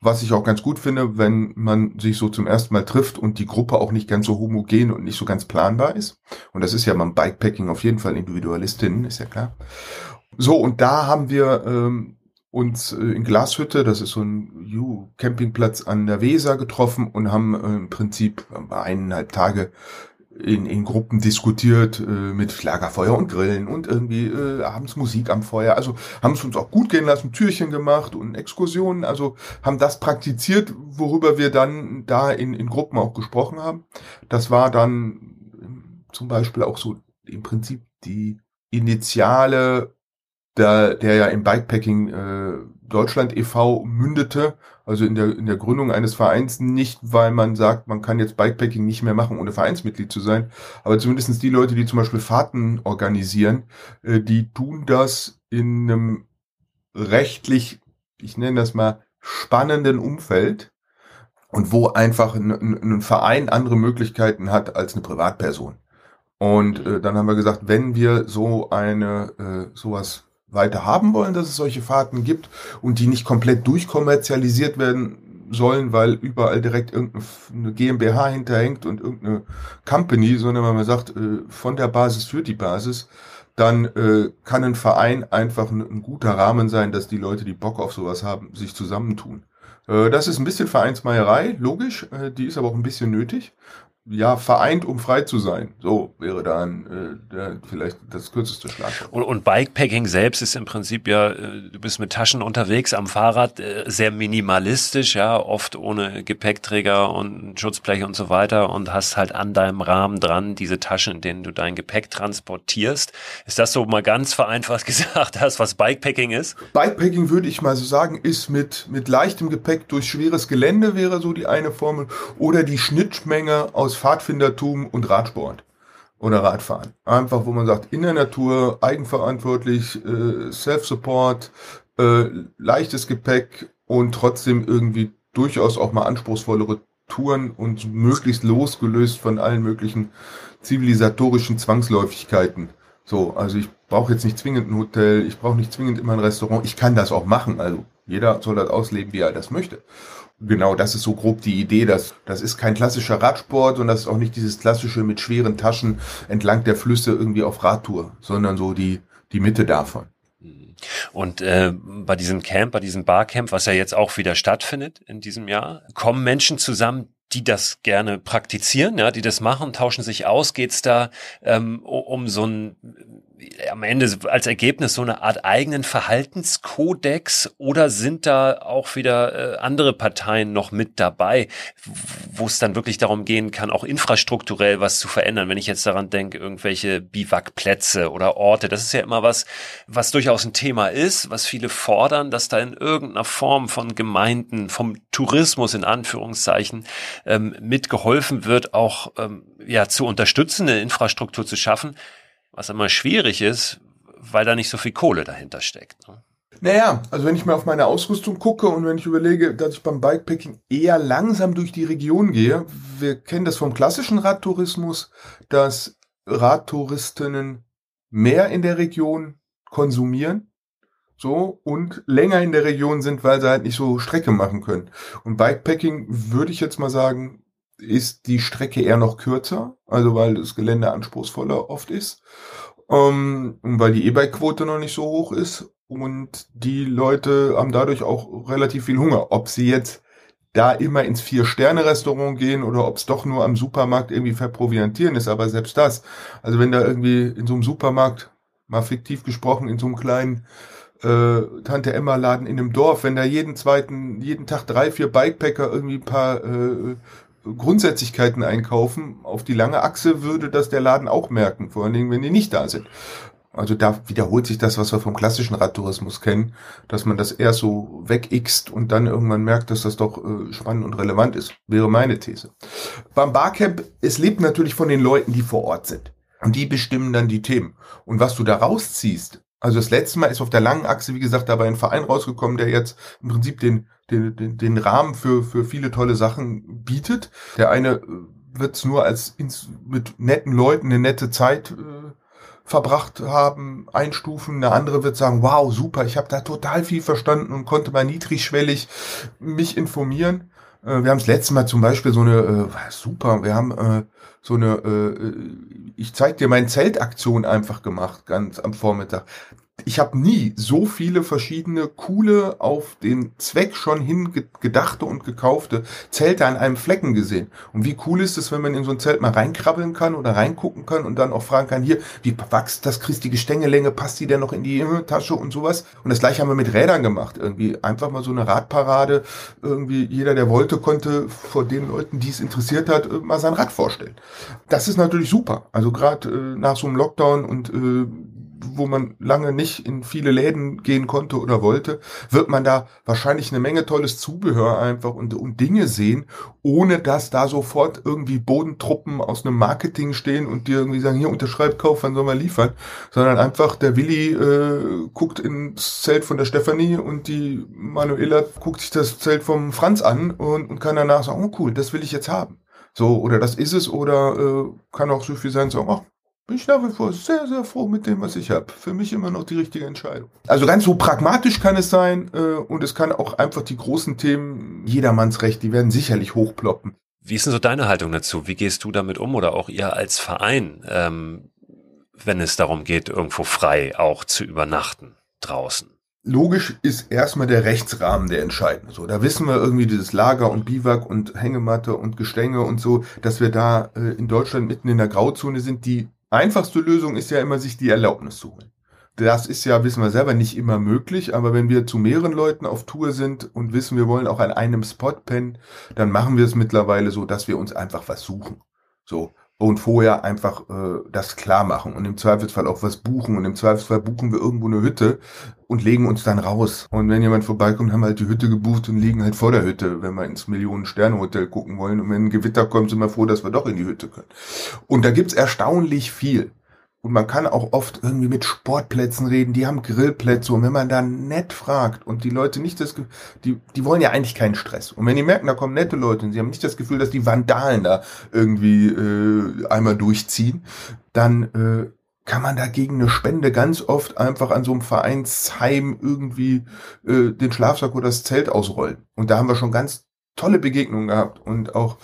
was ich auch ganz gut finde, wenn man sich so zum ersten Mal trifft und die Gruppe auch nicht ganz so homogen und nicht so ganz planbar ist. Und das ist ja beim Bikepacking auf jeden Fall Individualistinnen, ist ja klar. So, und da haben wir ähm, uns äh, in Glashütte, das ist so ein Campingplatz an der Weser getroffen und haben äh, im Prinzip eineinhalb Tage in, in Gruppen diskutiert äh, mit Lagerfeuer und Grillen und irgendwie äh, abends Musik am Feuer. Also haben es uns auch gut gehen lassen, Türchen gemacht und Exkursionen. Also haben das praktiziert, worüber wir dann da in, in Gruppen auch gesprochen haben. Das war dann zum Beispiel auch so im Prinzip die initiale der, der ja im Bikepacking äh, Deutschland e.V. mündete, also in der, in der Gründung eines Vereins, nicht weil man sagt, man kann jetzt Bikepacking nicht mehr machen, ohne Vereinsmitglied zu sein, aber zumindestens die Leute, die zum Beispiel Fahrten organisieren, äh, die tun das in einem rechtlich, ich nenne das mal, spannenden Umfeld und wo einfach ein, ein Verein andere Möglichkeiten hat als eine Privatperson. Und äh, dann haben wir gesagt, wenn wir so eine äh, sowas weiter haben wollen, dass es solche Fahrten gibt und die nicht komplett durchkommerzialisiert werden sollen, weil überall direkt irgendeine GmbH hinterhängt und irgendeine Company, sondern wenn man sagt, äh, von der Basis für die Basis, dann äh, kann ein Verein einfach ein, guter Rahmen sein, dass die Leute, die Bock auf sowas haben, sich zusammentun. Äh, das ist ein bisschen Vereinsmeierei, logisch, die ist aber auch ein bisschen nötig ja, vereint, um frei zu sein. So wäre dann äh, der, vielleicht das kürzeste Schlagwort. Und, und Bikepacking selbst ist im Prinzip ja, äh, du bist mit Taschen unterwegs am Fahrrad, äh, sehr minimalistisch, ja, oft ohne Gepäckträger und Schutzbleche und so weiter und hast halt an deinem Rahmen dran diese Taschen, in denen du dein Gepäck transportierst. Ist das so mal ganz vereinfacht gesagt, das, was Bikepacking ist? Bikepacking würde ich mal so sagen, ist mit, mit leichtem Gepäck durch schweres Gelände wäre so die eine Formel oder die Schnittmenge aus Pfadfindertum und Radsport oder Radfahren. Einfach, wo man sagt, in der Natur, eigenverantwortlich, äh, Self-Support, äh, leichtes Gepäck und trotzdem irgendwie durchaus auch mal anspruchsvollere Touren und möglichst losgelöst von allen möglichen zivilisatorischen Zwangsläufigkeiten. So, also ich brauche jetzt nicht zwingend ein Hotel, ich brauche nicht zwingend immer ein Restaurant, ich kann das auch machen. Also jeder soll das ausleben, wie er das möchte. Genau, das ist so grob die Idee, dass das ist kein klassischer Radsport und das ist auch nicht dieses klassische mit schweren Taschen entlang der Flüsse irgendwie auf Radtour, sondern so die die Mitte davon. Und äh, bei diesem Camp, bei diesem Barcamp, was ja jetzt auch wieder stattfindet in diesem Jahr, kommen Menschen zusammen, die das gerne praktizieren, ja, die das machen, tauschen sich aus. Geht's da ähm, um so ein am Ende als Ergebnis so eine Art eigenen Verhaltenskodex oder sind da auch wieder äh, andere Parteien noch mit dabei, wo es dann wirklich darum gehen kann, auch infrastrukturell was zu verändern? Wenn ich jetzt daran denke, irgendwelche Biwakplätze oder Orte, das ist ja immer was, was durchaus ein Thema ist, was viele fordern, dass da in irgendeiner Form von Gemeinden, vom Tourismus in Anführungszeichen ähm, mitgeholfen wird, auch ähm, ja zu unterstützen, eine Infrastruktur zu schaffen was immer schwierig ist, weil da nicht so viel Kohle dahinter steckt. Ne? Naja, also wenn ich mir auf meine Ausrüstung gucke und wenn ich überlege, dass ich beim Bikepacking eher langsam durch die Region gehe, wir kennen das vom klassischen Radtourismus, dass Radtouristinnen mehr in der Region konsumieren, so und länger in der Region sind, weil sie halt nicht so Strecke machen können. Und Bikepacking würde ich jetzt mal sagen, ist die Strecke eher noch kürzer, also weil das Gelände anspruchsvoller oft ist ähm, weil die E-Bike-Quote noch nicht so hoch ist und die Leute haben dadurch auch relativ viel Hunger. Ob sie jetzt da immer ins Vier-Sterne-Restaurant gehen oder ob es doch nur am Supermarkt irgendwie verproviantieren ist, aber selbst das, also wenn da irgendwie in so einem Supermarkt, mal fiktiv gesprochen, in so einem kleinen äh, Tante Emma Laden in einem Dorf, wenn da jeden zweiten, jeden Tag drei, vier Bikepacker irgendwie ein paar äh, Grundsätzlichkeiten einkaufen, auf die lange Achse würde das der Laden auch merken, vor allen Dingen, wenn die nicht da sind. Also da wiederholt sich das, was wir vom klassischen Radtourismus kennen, dass man das erst so wegixt und dann irgendwann merkt, dass das doch äh, spannend und relevant ist. Wäre meine These. Beim Barcamp, es lebt natürlich von den Leuten, die vor Ort sind. Und die bestimmen dann die Themen. Und was du da rausziehst, also das letzte Mal ist auf der langen Achse, wie gesagt, dabei ein Verein rausgekommen, der jetzt im Prinzip den, den, den, den Rahmen für, für viele tolle Sachen bietet. Der eine äh, wird es nur als ins, mit netten Leuten eine nette Zeit äh, verbracht haben, einstufen. Eine andere wird sagen, wow, super, ich habe da total viel verstanden und konnte mal niedrigschwellig mich informieren. Äh, wir haben das letzte Mal zum Beispiel so eine, äh, super, wir haben äh, so eine, äh, ich zeig dir meine Zeltaktion einfach gemacht, ganz am Vormittag ich habe nie so viele verschiedene coole, auf den Zweck schon hingedachte und gekaufte Zelte an einem Flecken gesehen. Und wie cool ist es, wenn man in so ein Zelt mal reinkrabbeln kann oder reingucken kann und dann auch fragen kann, hier, wie wächst das, kriegst die Gestängelänge, passt die denn noch in die Tasche und sowas. Und das gleiche haben wir mit Rädern gemacht. Irgendwie einfach mal so eine Radparade. Irgendwie jeder, der wollte, konnte vor den Leuten, die es interessiert hat, mal sein Rad vorstellen. Das ist natürlich super. Also gerade äh, nach so einem Lockdown und äh, wo man lange nicht in viele Läden gehen konnte oder wollte, wird man da wahrscheinlich eine Menge tolles Zubehör einfach und, und Dinge sehen, ohne dass da sofort irgendwie Bodentruppen aus einem Marketing stehen und dir irgendwie sagen, hier unterschreibt, kauf, wann soll man liefern, sondern einfach der Willi äh, guckt ins Zelt von der Stefanie und die Manuela guckt sich das Zelt vom Franz an und, und kann danach sagen, oh cool, das will ich jetzt haben. So, oder das ist es, oder äh, kann auch so viel sein, so, ach, bin ich nach wie vor sehr, sehr froh mit dem, was ich habe. Für mich immer noch die richtige Entscheidung. Also ganz so pragmatisch kann es sein äh, und es kann auch einfach die großen Themen, jedermanns Recht, die werden sicherlich hochploppen. Wie ist denn so deine Haltung dazu? Wie gehst du damit um oder auch ihr als Verein, ähm, wenn es darum geht, irgendwo frei auch zu übernachten draußen? Logisch ist erstmal der Rechtsrahmen der entscheidende. So, da wissen wir irgendwie dieses Lager und Biwak und Hängematte und Gestänge und so, dass wir da äh, in Deutschland mitten in der Grauzone sind, die einfachste Lösung ist ja immer, sich die Erlaubnis zu holen. Das ist ja, wissen wir selber, nicht immer möglich, aber wenn wir zu mehreren Leuten auf Tour sind und wissen, wir wollen auch an einem Spot pennen, dann machen wir es mittlerweile so, dass wir uns einfach was suchen. So. Und vorher einfach äh, das klar machen und im Zweifelsfall auch was buchen. Und im Zweifelsfall buchen wir irgendwo eine Hütte und legen uns dann raus. Und wenn jemand vorbeikommt, haben wir halt die Hütte gebucht und liegen halt vor der Hütte, wenn wir ins Millionen-Sterne-Hotel gucken wollen. Und wenn ein Gewitter kommt, sind wir froh, dass wir doch in die Hütte können. Und da gibt's erstaunlich viel. Und man kann auch oft irgendwie mit Sportplätzen reden, die haben Grillplätze. Und wenn man da nett fragt und die Leute nicht das, die, die wollen ja eigentlich keinen Stress. Und wenn die merken, da kommen nette Leute und sie haben nicht das Gefühl, dass die Vandalen da irgendwie äh, einmal durchziehen, dann äh, kann man dagegen eine Spende ganz oft einfach an so einem Vereinsheim irgendwie äh, den Schlafsack oder das Zelt ausrollen. Und da haben wir schon ganz tolle Begegnungen gehabt und auch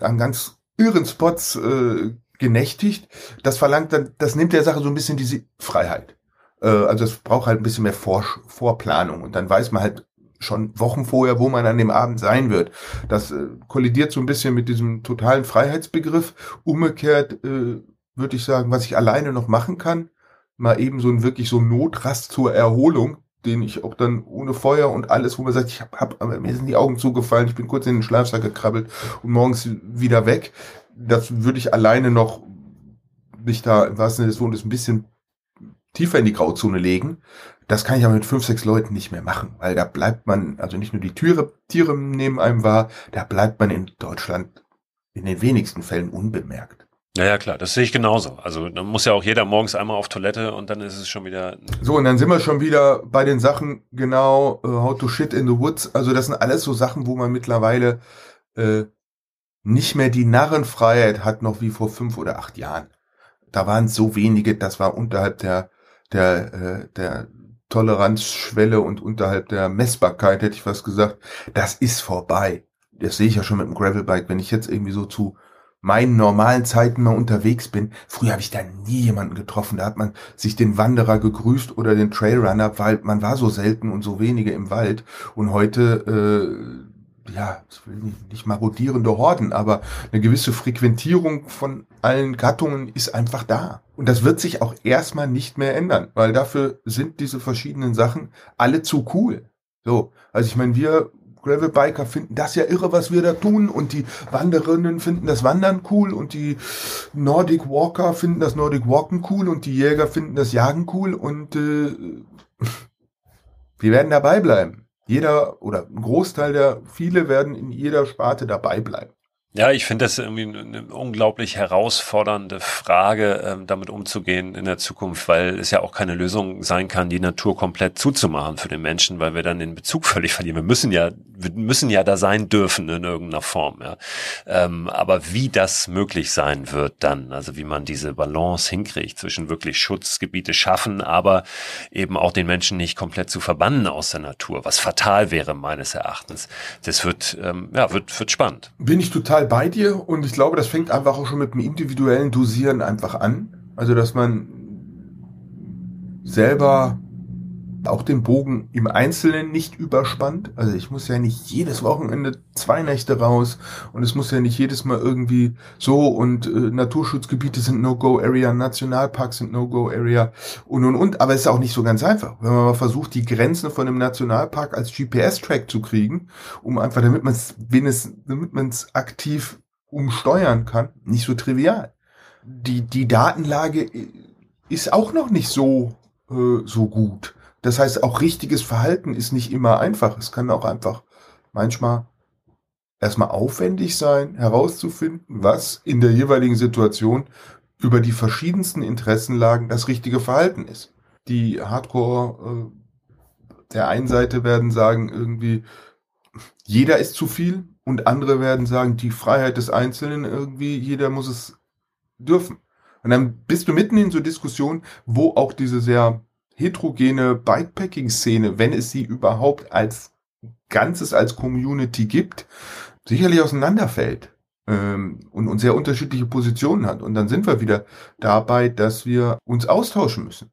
an ganz irren Spots äh, genächtigt. Das verlangt dann, das nimmt der Sache so ein bisschen diese Freiheit. Äh, also es braucht halt ein bisschen mehr Vor Vorplanung und dann weiß man halt schon Wochen vorher, wo man an dem Abend sein wird. Das äh, kollidiert so ein bisschen mit diesem totalen Freiheitsbegriff. Umgekehrt äh, würde ich sagen, was ich alleine noch machen kann, mal eben so ein wirklich so Notrast zur Erholung, den ich auch dann ohne Feuer und alles, wo man sagt, ich hab, hab mir sind die Augen zugefallen, ich bin kurz in den Schlafsack gekrabbelt und morgens wieder weg das würde ich alleine noch mich da im wahrsten Sinne des Wortes ein bisschen tiefer in die Grauzone legen. Das kann ich aber mit fünf, sechs Leuten nicht mehr machen, weil da bleibt man, also nicht nur die Tiere, Tiere neben einem wahr, da bleibt man in Deutschland in den wenigsten Fällen unbemerkt. Ja, ja, klar, das sehe ich genauso. Also dann muss ja auch jeder morgens einmal auf Toilette und dann ist es schon wieder. So, und dann sind wir schon wieder bei den Sachen, genau, uh, how to shit in the woods. Also das sind alles so Sachen, wo man mittlerweile äh, nicht mehr die Narrenfreiheit hat, noch wie vor fünf oder acht Jahren. Da waren so wenige, das war unterhalb der, der, äh, der Toleranzschwelle und unterhalb der Messbarkeit, hätte ich was gesagt, das ist vorbei. Das sehe ich ja schon mit dem Gravelbike, wenn ich jetzt irgendwie so zu meinen normalen Zeiten mal unterwegs bin. Früher habe ich da nie jemanden getroffen. Da hat man sich den Wanderer gegrüßt oder den Trailrunner, weil man war so selten und so wenige im Wald. Und heute, äh, ja, nicht marodierende Horden, aber eine gewisse Frequentierung von allen Gattungen ist einfach da. Und das wird sich auch erstmal nicht mehr ändern, weil dafür sind diese verschiedenen Sachen alle zu cool. So, also ich meine, wir Gravelbiker finden das ja irre, was wir da tun und die Wanderinnen finden das Wandern cool und die Nordic Walker finden das Nordic Walken cool und die Jäger finden das Jagen cool und äh, wir werden dabei bleiben. Jeder oder ein Großteil der, viele werden in jeder Sparte dabei bleiben. Ja, ich finde das irgendwie eine unglaublich herausfordernde Frage, ähm, damit umzugehen in der Zukunft, weil es ja auch keine Lösung sein kann, die Natur komplett zuzumachen für den Menschen, weil wir dann den Bezug völlig verlieren. Wir müssen ja, wir müssen ja da sein dürfen in irgendeiner Form. Ja. Ähm, aber wie das möglich sein wird dann, also wie man diese Balance hinkriegt zwischen wirklich Schutzgebiete schaffen, aber eben auch den Menschen nicht komplett zu verbannen aus der Natur, was fatal wäre meines Erachtens. Das wird, ähm, ja, wird, wird spannend. Bin ich total total bei dir und ich glaube, das fängt einfach auch schon mit dem individuellen Dosieren einfach an. Also, dass man selber auch den Bogen im Einzelnen nicht überspannt. Also ich muss ja nicht jedes Wochenende zwei Nächte raus und es muss ja nicht jedes Mal irgendwie so und äh, Naturschutzgebiete sind No-Go-Area, Nationalparks sind No-Go-Area und und und. Aber es ist auch nicht so ganz einfach. Wenn man mal versucht, die Grenzen von einem Nationalpark als GPS-Track zu kriegen, um einfach, damit man es damit man es aktiv umsteuern kann, nicht so trivial. Die, die Datenlage ist auch noch nicht so, äh, so gut. Das heißt, auch richtiges Verhalten ist nicht immer einfach. Es kann auch einfach manchmal erstmal aufwendig sein, herauszufinden, was in der jeweiligen Situation über die verschiedensten Interessenlagen das richtige Verhalten ist. Die Hardcore äh, der einen Seite werden sagen irgendwie, jeder ist zu viel und andere werden sagen, die Freiheit des Einzelnen irgendwie, jeder muss es dürfen. Und dann bist du mitten in so Diskussionen, wo auch diese sehr heterogene Bikepacking-Szene, wenn es sie überhaupt als Ganzes, als Community gibt, sicherlich auseinanderfällt ähm, und, und sehr unterschiedliche Positionen hat. Und dann sind wir wieder dabei, dass wir uns austauschen müssen.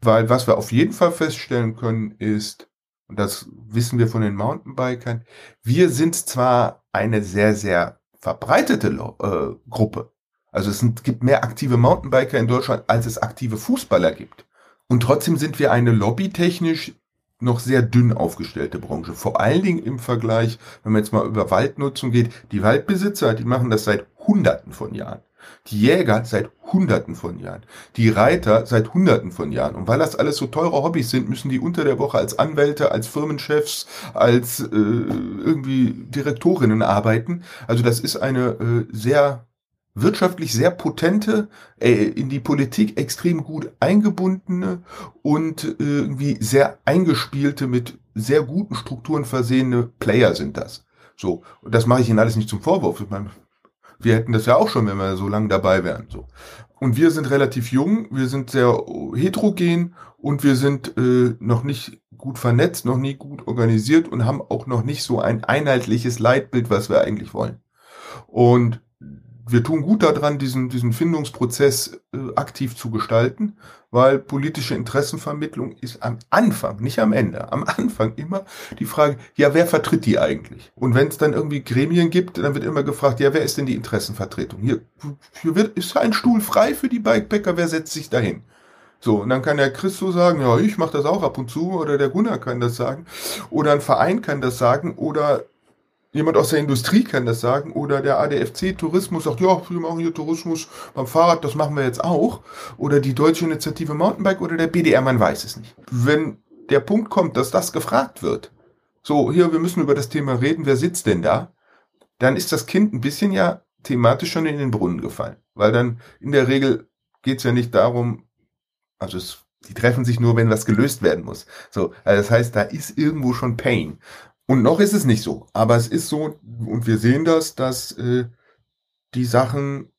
Weil was wir auf jeden Fall feststellen können, ist, und das wissen wir von den Mountainbikern, wir sind zwar eine sehr, sehr verbreitete äh, Gruppe. Also es sind, gibt mehr aktive Mountainbiker in Deutschland, als es aktive Fußballer gibt. Und trotzdem sind wir eine lobbytechnisch noch sehr dünn aufgestellte Branche. Vor allen Dingen im Vergleich, wenn man jetzt mal über Waldnutzung geht, die Waldbesitzer, die machen das seit Hunderten von Jahren. Die Jäger seit Hunderten von Jahren. Die Reiter seit Hunderten von Jahren. Und weil das alles so teure Hobbys sind, müssen die unter der Woche als Anwälte, als Firmenchefs, als äh, irgendwie Direktorinnen arbeiten. Also das ist eine äh, sehr wirtschaftlich sehr potente, äh, in die Politik extrem gut eingebundene und äh, irgendwie sehr eingespielte, mit sehr guten Strukturen versehene Player sind das. So, und das mache ich Ihnen alles nicht zum Vorwurf. Ich meine, wir hätten das ja auch schon, wenn wir so lange dabei wären. So. Und wir sind relativ jung, wir sind sehr heterogen und wir sind äh, noch nicht gut vernetzt, noch nie gut organisiert und haben auch noch nicht so ein einheitliches Leitbild, was wir eigentlich wollen. Und wir tun gut daran, diesen, diesen Findungsprozess äh, aktiv zu gestalten, weil politische Interessenvermittlung ist am Anfang, nicht am Ende, am Anfang immer die Frage, ja, wer vertritt die eigentlich? Und wenn es dann irgendwie Gremien gibt, dann wird immer gefragt, ja, wer ist denn die Interessenvertretung? Hier, hier wird, ist ein Stuhl frei für die Bikepacker, wer setzt sich dahin? So, und dann kann der Christo sagen, ja, ich mache das auch ab und zu, oder der Gunnar kann das sagen, oder ein Verein kann das sagen, oder jemand aus der Industrie kann das sagen oder der ADFC Tourismus sagt, ja, wir machen hier Tourismus beim Fahrrad, das machen wir jetzt auch. Oder die Deutsche Initiative Mountainbike oder der BDR, man weiß es nicht. Wenn der Punkt kommt, dass das gefragt wird, so, hier, wir müssen über das Thema reden, wer sitzt denn da? Dann ist das Kind ein bisschen ja thematisch schon in den Brunnen gefallen. Weil dann in der Regel geht's ja nicht darum, also es, die treffen sich nur, wenn was gelöst werden muss. So, also das heißt, da ist irgendwo schon Pain. Und noch ist es nicht so, aber es ist so, und wir sehen das, dass äh, die Sachen,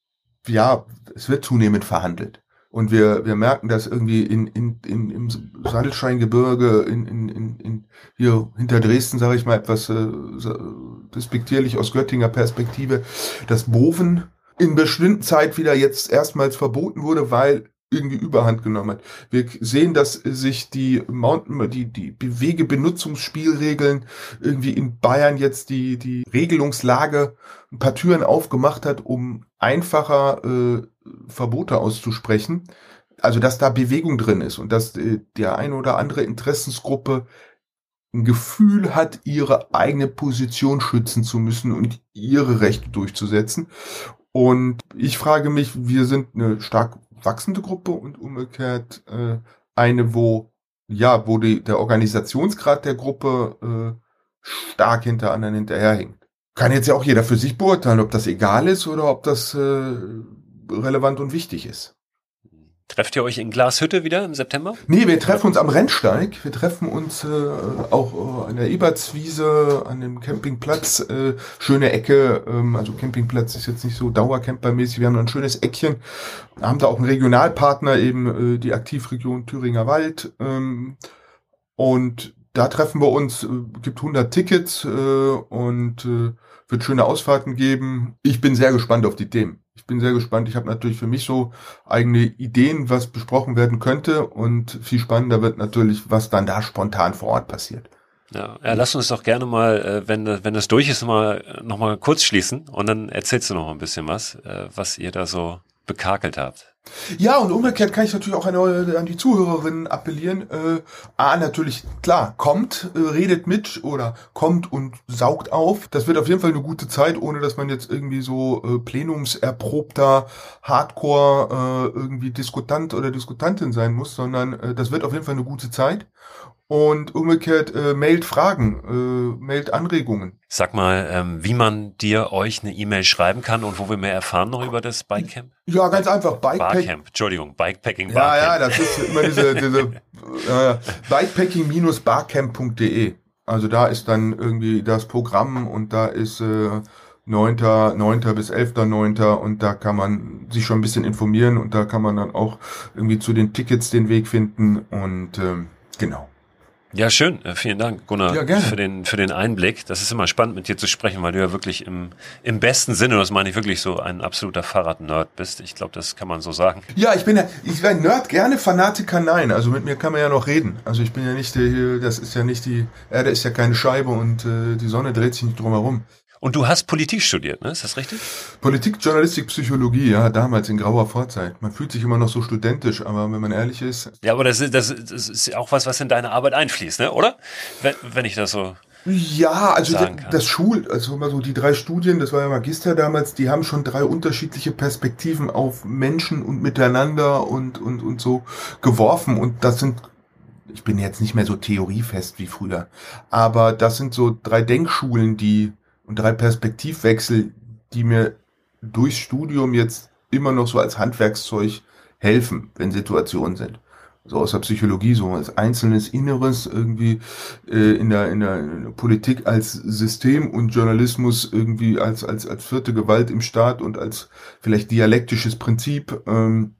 ja, es wird zunehmend verhandelt. Und wir, wir merken, dass irgendwie in, in, in, im Sattelscheingebirge, in, in, in, in hier hinter Dresden, sage ich mal etwas äh, despektierlich aus Göttinger Perspektive, dass Boven in bestimmten Zeit wieder jetzt erstmals verboten wurde, weil irgendwie Überhand genommen hat. Wir sehen, dass sich die Mountain, die, die Wegebenutzungsspielregeln irgendwie in Bayern jetzt die, die Regelungslage ein paar Türen aufgemacht hat, um einfacher äh, Verbote auszusprechen. Also, dass da Bewegung drin ist und dass äh, der eine oder andere Interessensgruppe ein Gefühl hat, ihre eigene Position schützen zu müssen und ihre Rechte durchzusetzen. Und ich frage mich, wir sind eine stark wachsende Gruppe und umgekehrt äh, eine, wo ja, wo die, der Organisationsgrad der Gruppe äh, stark hinter anderen hinterherhinkt. Kann jetzt ja auch jeder für sich beurteilen, ob das egal ist oder ob das äh, relevant und wichtig ist. Trefft ihr euch in Glashütte wieder im September? Nee, wir treffen uns am Rennsteig. Wir treffen uns äh, auch äh, an der Ebertswiese, an dem Campingplatz. Äh, schöne Ecke. Ähm, also Campingplatz ist jetzt nicht so dauercampermäßig. Wir haben ein schönes Eckchen. Haben da auch einen Regionalpartner, eben äh, die Aktivregion Thüringer Wald. Ähm, und da treffen wir uns. Äh, gibt 100 Tickets äh, und äh, wird schöne Ausfahrten geben. Ich bin sehr gespannt auf die Themen ich bin sehr gespannt. Ich habe natürlich für mich so eigene Ideen, was besprochen werden könnte. Und viel spannender wird natürlich, was dann da spontan vor Ort passiert. Ja, ja lass uns doch gerne mal, äh, wenn, wenn das durch ist, mal, noch mal kurz schließen und dann erzählst du noch ein bisschen was, äh, was ihr da so bekakelt habt. Ja, und umgekehrt kann ich natürlich auch an, die Zuhörerinnen appellieren. Äh, A, natürlich, klar, kommt, äh, redet mit oder kommt und saugt auf. Das wird auf jeden Fall eine gute Zeit, ohne dass man jetzt irgendwie so äh, plenumserprobter Hardcore äh, irgendwie Diskutant oder Diskutantin sein muss, sondern äh, das wird auf jeden Fall eine gute Zeit. Und umgekehrt äh, mailt Fragen, äh, mailt Anregungen. Sag mal, ähm, wie man dir euch eine E-Mail schreiben kann und wo wir mehr erfahren noch über das Bikecamp? Ja, ganz einfach. Bikepack Barcamp, Entschuldigung, Bikepacking Barcamp. Ja, ja, das ist immer diese, diese äh, bikepacking-barcamp.de. Also da ist dann irgendwie das Programm und da ist äh, 9. 9. bis 11.9. und da kann man sich schon ein bisschen informieren und da kann man dann auch irgendwie zu den Tickets den Weg finden und ähm, genau. Ja, schön. Äh, vielen Dank, Gunnar, ja, für, den, für den Einblick. Das ist immer spannend, mit dir zu sprechen, weil du ja wirklich im, im besten Sinne, das meine ich wirklich so, ein absoluter Fahrrad-Nerd bist. Ich glaube, das kann man so sagen. Ja, ich bin ja, ich bin Nerd gerne, Fanatiker nein. Also mit mir kann man ja noch reden. Also ich bin ja nicht der, das ist ja nicht die, Erde ist ja keine Scheibe und äh, die Sonne dreht sich nicht drumherum. Und du hast Politik studiert, ne? Ist das richtig? Politik, Journalistik, Psychologie, ja, damals in grauer Vorzeit. Man fühlt sich immer noch so studentisch, aber wenn man ehrlich ist. Ja, aber das ist, das, das ist auch was, was in deine Arbeit einfließt, ne? Oder? Wenn, wenn ich das so. Ja, also das Schul, also immer so die drei Studien, das war ja Magister damals, die haben schon drei unterschiedliche Perspektiven auf Menschen und miteinander und, und, und so geworfen. Und das sind ich bin jetzt nicht mehr so theoriefest wie früher, aber das sind so drei Denkschulen, die und drei Perspektivwechsel, die mir durchs Studium jetzt immer noch so als Handwerkszeug helfen, wenn Situationen sind. So aus der Psychologie, so als einzelnes Inneres irgendwie äh, in, der, in, der, in der Politik als System und Journalismus irgendwie als, als, als vierte Gewalt im Staat und als vielleicht dialektisches Prinzip. Ähm,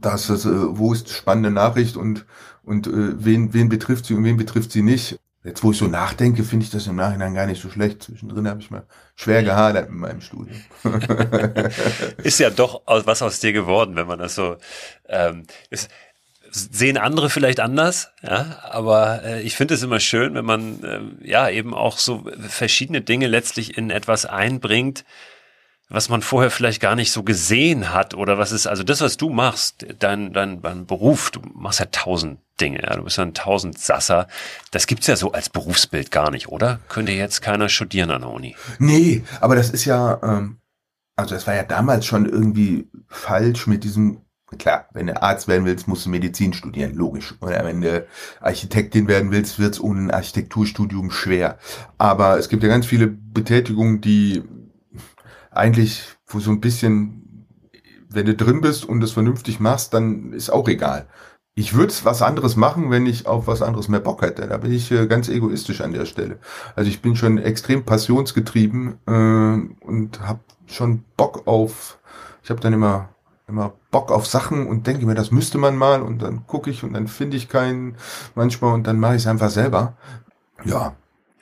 das ist, äh, wo ist spannende Nachricht und, und äh, wen, wen betrifft sie und wen betrifft sie nicht. Jetzt, wo ich so nachdenke, finde ich das im Nachhinein gar nicht so schlecht. Zwischendrin habe ich mal schwer gehadert mit meinem Studium. ist ja doch was aus dir geworden, wenn man das so ähm, ist, sehen andere vielleicht anders, ja, aber äh, ich finde es immer schön, wenn man äh, ja eben auch so verschiedene Dinge letztlich in etwas einbringt, was man vorher vielleicht gar nicht so gesehen hat oder was ist, also das, was du machst, dein, dein, dein Beruf, du machst ja tausend Dinge, ja, du bist ja ein tausend Sasser, das gibt's ja so als Berufsbild gar nicht, oder? Könnte jetzt keiner studieren an der Uni. Nee, aber das ist ja, ähm, also das war ja damals schon irgendwie falsch mit diesem, klar, wenn du Arzt werden willst, musst du Medizin studieren, logisch. Oder wenn du Architektin werden willst, wird's ohne ein Architekturstudium schwer. Aber es gibt ja ganz viele Betätigungen, die eigentlich, wo so ein bisschen, wenn du drin bist und es vernünftig machst, dann ist auch egal. Ich würde was anderes machen, wenn ich auf was anderes mehr Bock hätte. Da bin ich äh, ganz egoistisch an der Stelle. Also ich bin schon extrem passionsgetrieben äh, und habe schon Bock auf. Ich habe dann immer immer Bock auf Sachen und denke mir, das müsste man mal und dann gucke ich und dann finde ich keinen manchmal und dann mache ich es einfach selber. Ja,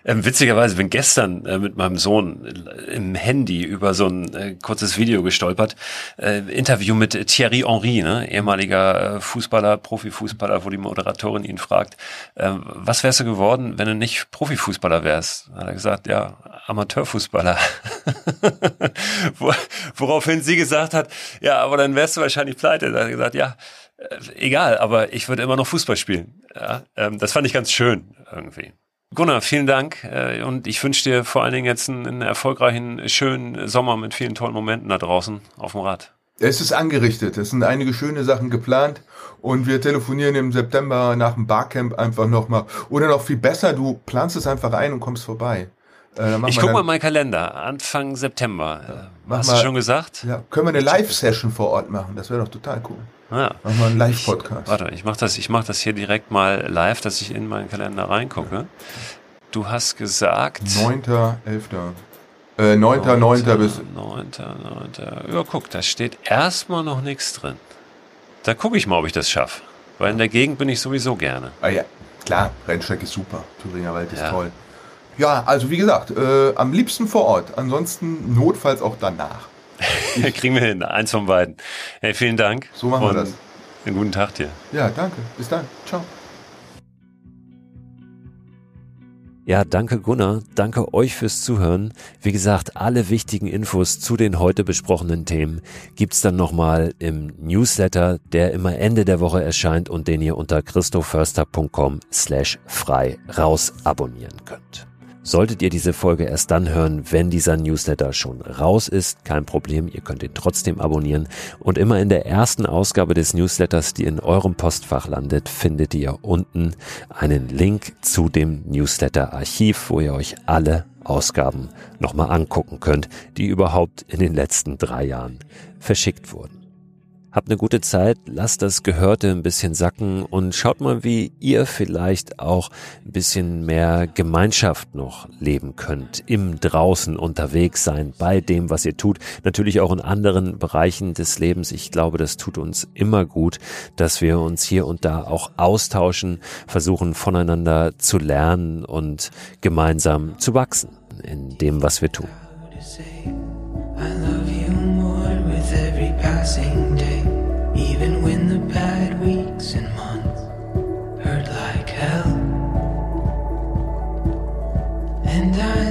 ähm, witzigerweise bin gestern äh, mit meinem Sohn äh, im Handy über so ein äh, kurzes Video gestolpert. Äh, Interview mit Thierry Henry, ne? ehemaliger äh, Fußballer, Profifußballer, wo die Moderatorin ihn fragt, was wärst du geworden, wenn du nicht Profifußballer wärst? Hat er gesagt, ja, Amateurfußballer. Woraufhin sie gesagt hat, ja, aber dann wärst du wahrscheinlich pleite. Da hat er gesagt, ja, egal, aber ich würde immer noch Fußball spielen. Ja, ähm, das fand ich ganz schön irgendwie. Gunnar, vielen Dank äh, und ich wünsche dir vor allen Dingen jetzt einen, einen, erfolgreichen, schönen Sommer mit vielen tollen Momenten da draußen auf dem Rad. Es ist angerichtet, es sind einige schöne Sachen geplant und wir telefonieren im September nach dem Barcamp einfach nochmal. Oder noch viel besser, du planst es einfach ein und kommst vorbei. Äh, ich guck mal meinen Kalender, Anfang September. Ja, Hast mal, du schon gesagt? Ja, können wir eine Live-Session vor Ort machen, das wäre doch total cool. Ja. Machen wir einen Live-Podcast. Warte, ich mache das, ich mach das hier direkt mal live, dass ich in meinen Kalender reingucke. Du hast gesagt. 9.11. Äh, 9.9. bis. 9.9. Ja, guck, da steht erstmal noch nichts drin. Da gucke ich mal, ob ich das schaffe. Weil in der Gegend bin ich sowieso gerne. Ah ja, klar, Rennstrecke ist super. Thüringer Wald ist ja. toll. Ja, also wie gesagt, äh, am liebsten vor Ort. Ansonsten notfalls auch danach. Kriegen wir hin, eins von beiden. Hey, vielen Dank. So machen wir das. Einen guten Tag dir. Ja, danke. Bis dann. Ciao. Ja, danke Gunnar, danke euch fürs Zuhören. Wie gesagt, alle wichtigen Infos zu den heute besprochenen Themen gibt's dann nochmal im Newsletter, der immer Ende der Woche erscheint und den ihr unter christoförster.com slash frei raus abonnieren könnt. Solltet ihr diese Folge erst dann hören, wenn dieser Newsletter schon raus ist, kein Problem, ihr könnt ihn trotzdem abonnieren. Und immer in der ersten Ausgabe des Newsletters, die in eurem Postfach landet, findet ihr unten einen Link zu dem Newsletter-Archiv, wo ihr euch alle Ausgaben nochmal angucken könnt, die überhaupt in den letzten drei Jahren verschickt wurden. Habt eine gute Zeit, lasst das Gehörte ein bisschen sacken und schaut mal, wie ihr vielleicht auch ein bisschen mehr Gemeinschaft noch leben könnt. Im draußen unterwegs sein, bei dem, was ihr tut. Natürlich auch in anderen Bereichen des Lebens. Ich glaube, das tut uns immer gut, dass wir uns hier und da auch austauschen, versuchen voneinander zu lernen und gemeinsam zu wachsen in dem, was wir tun. passing day, And I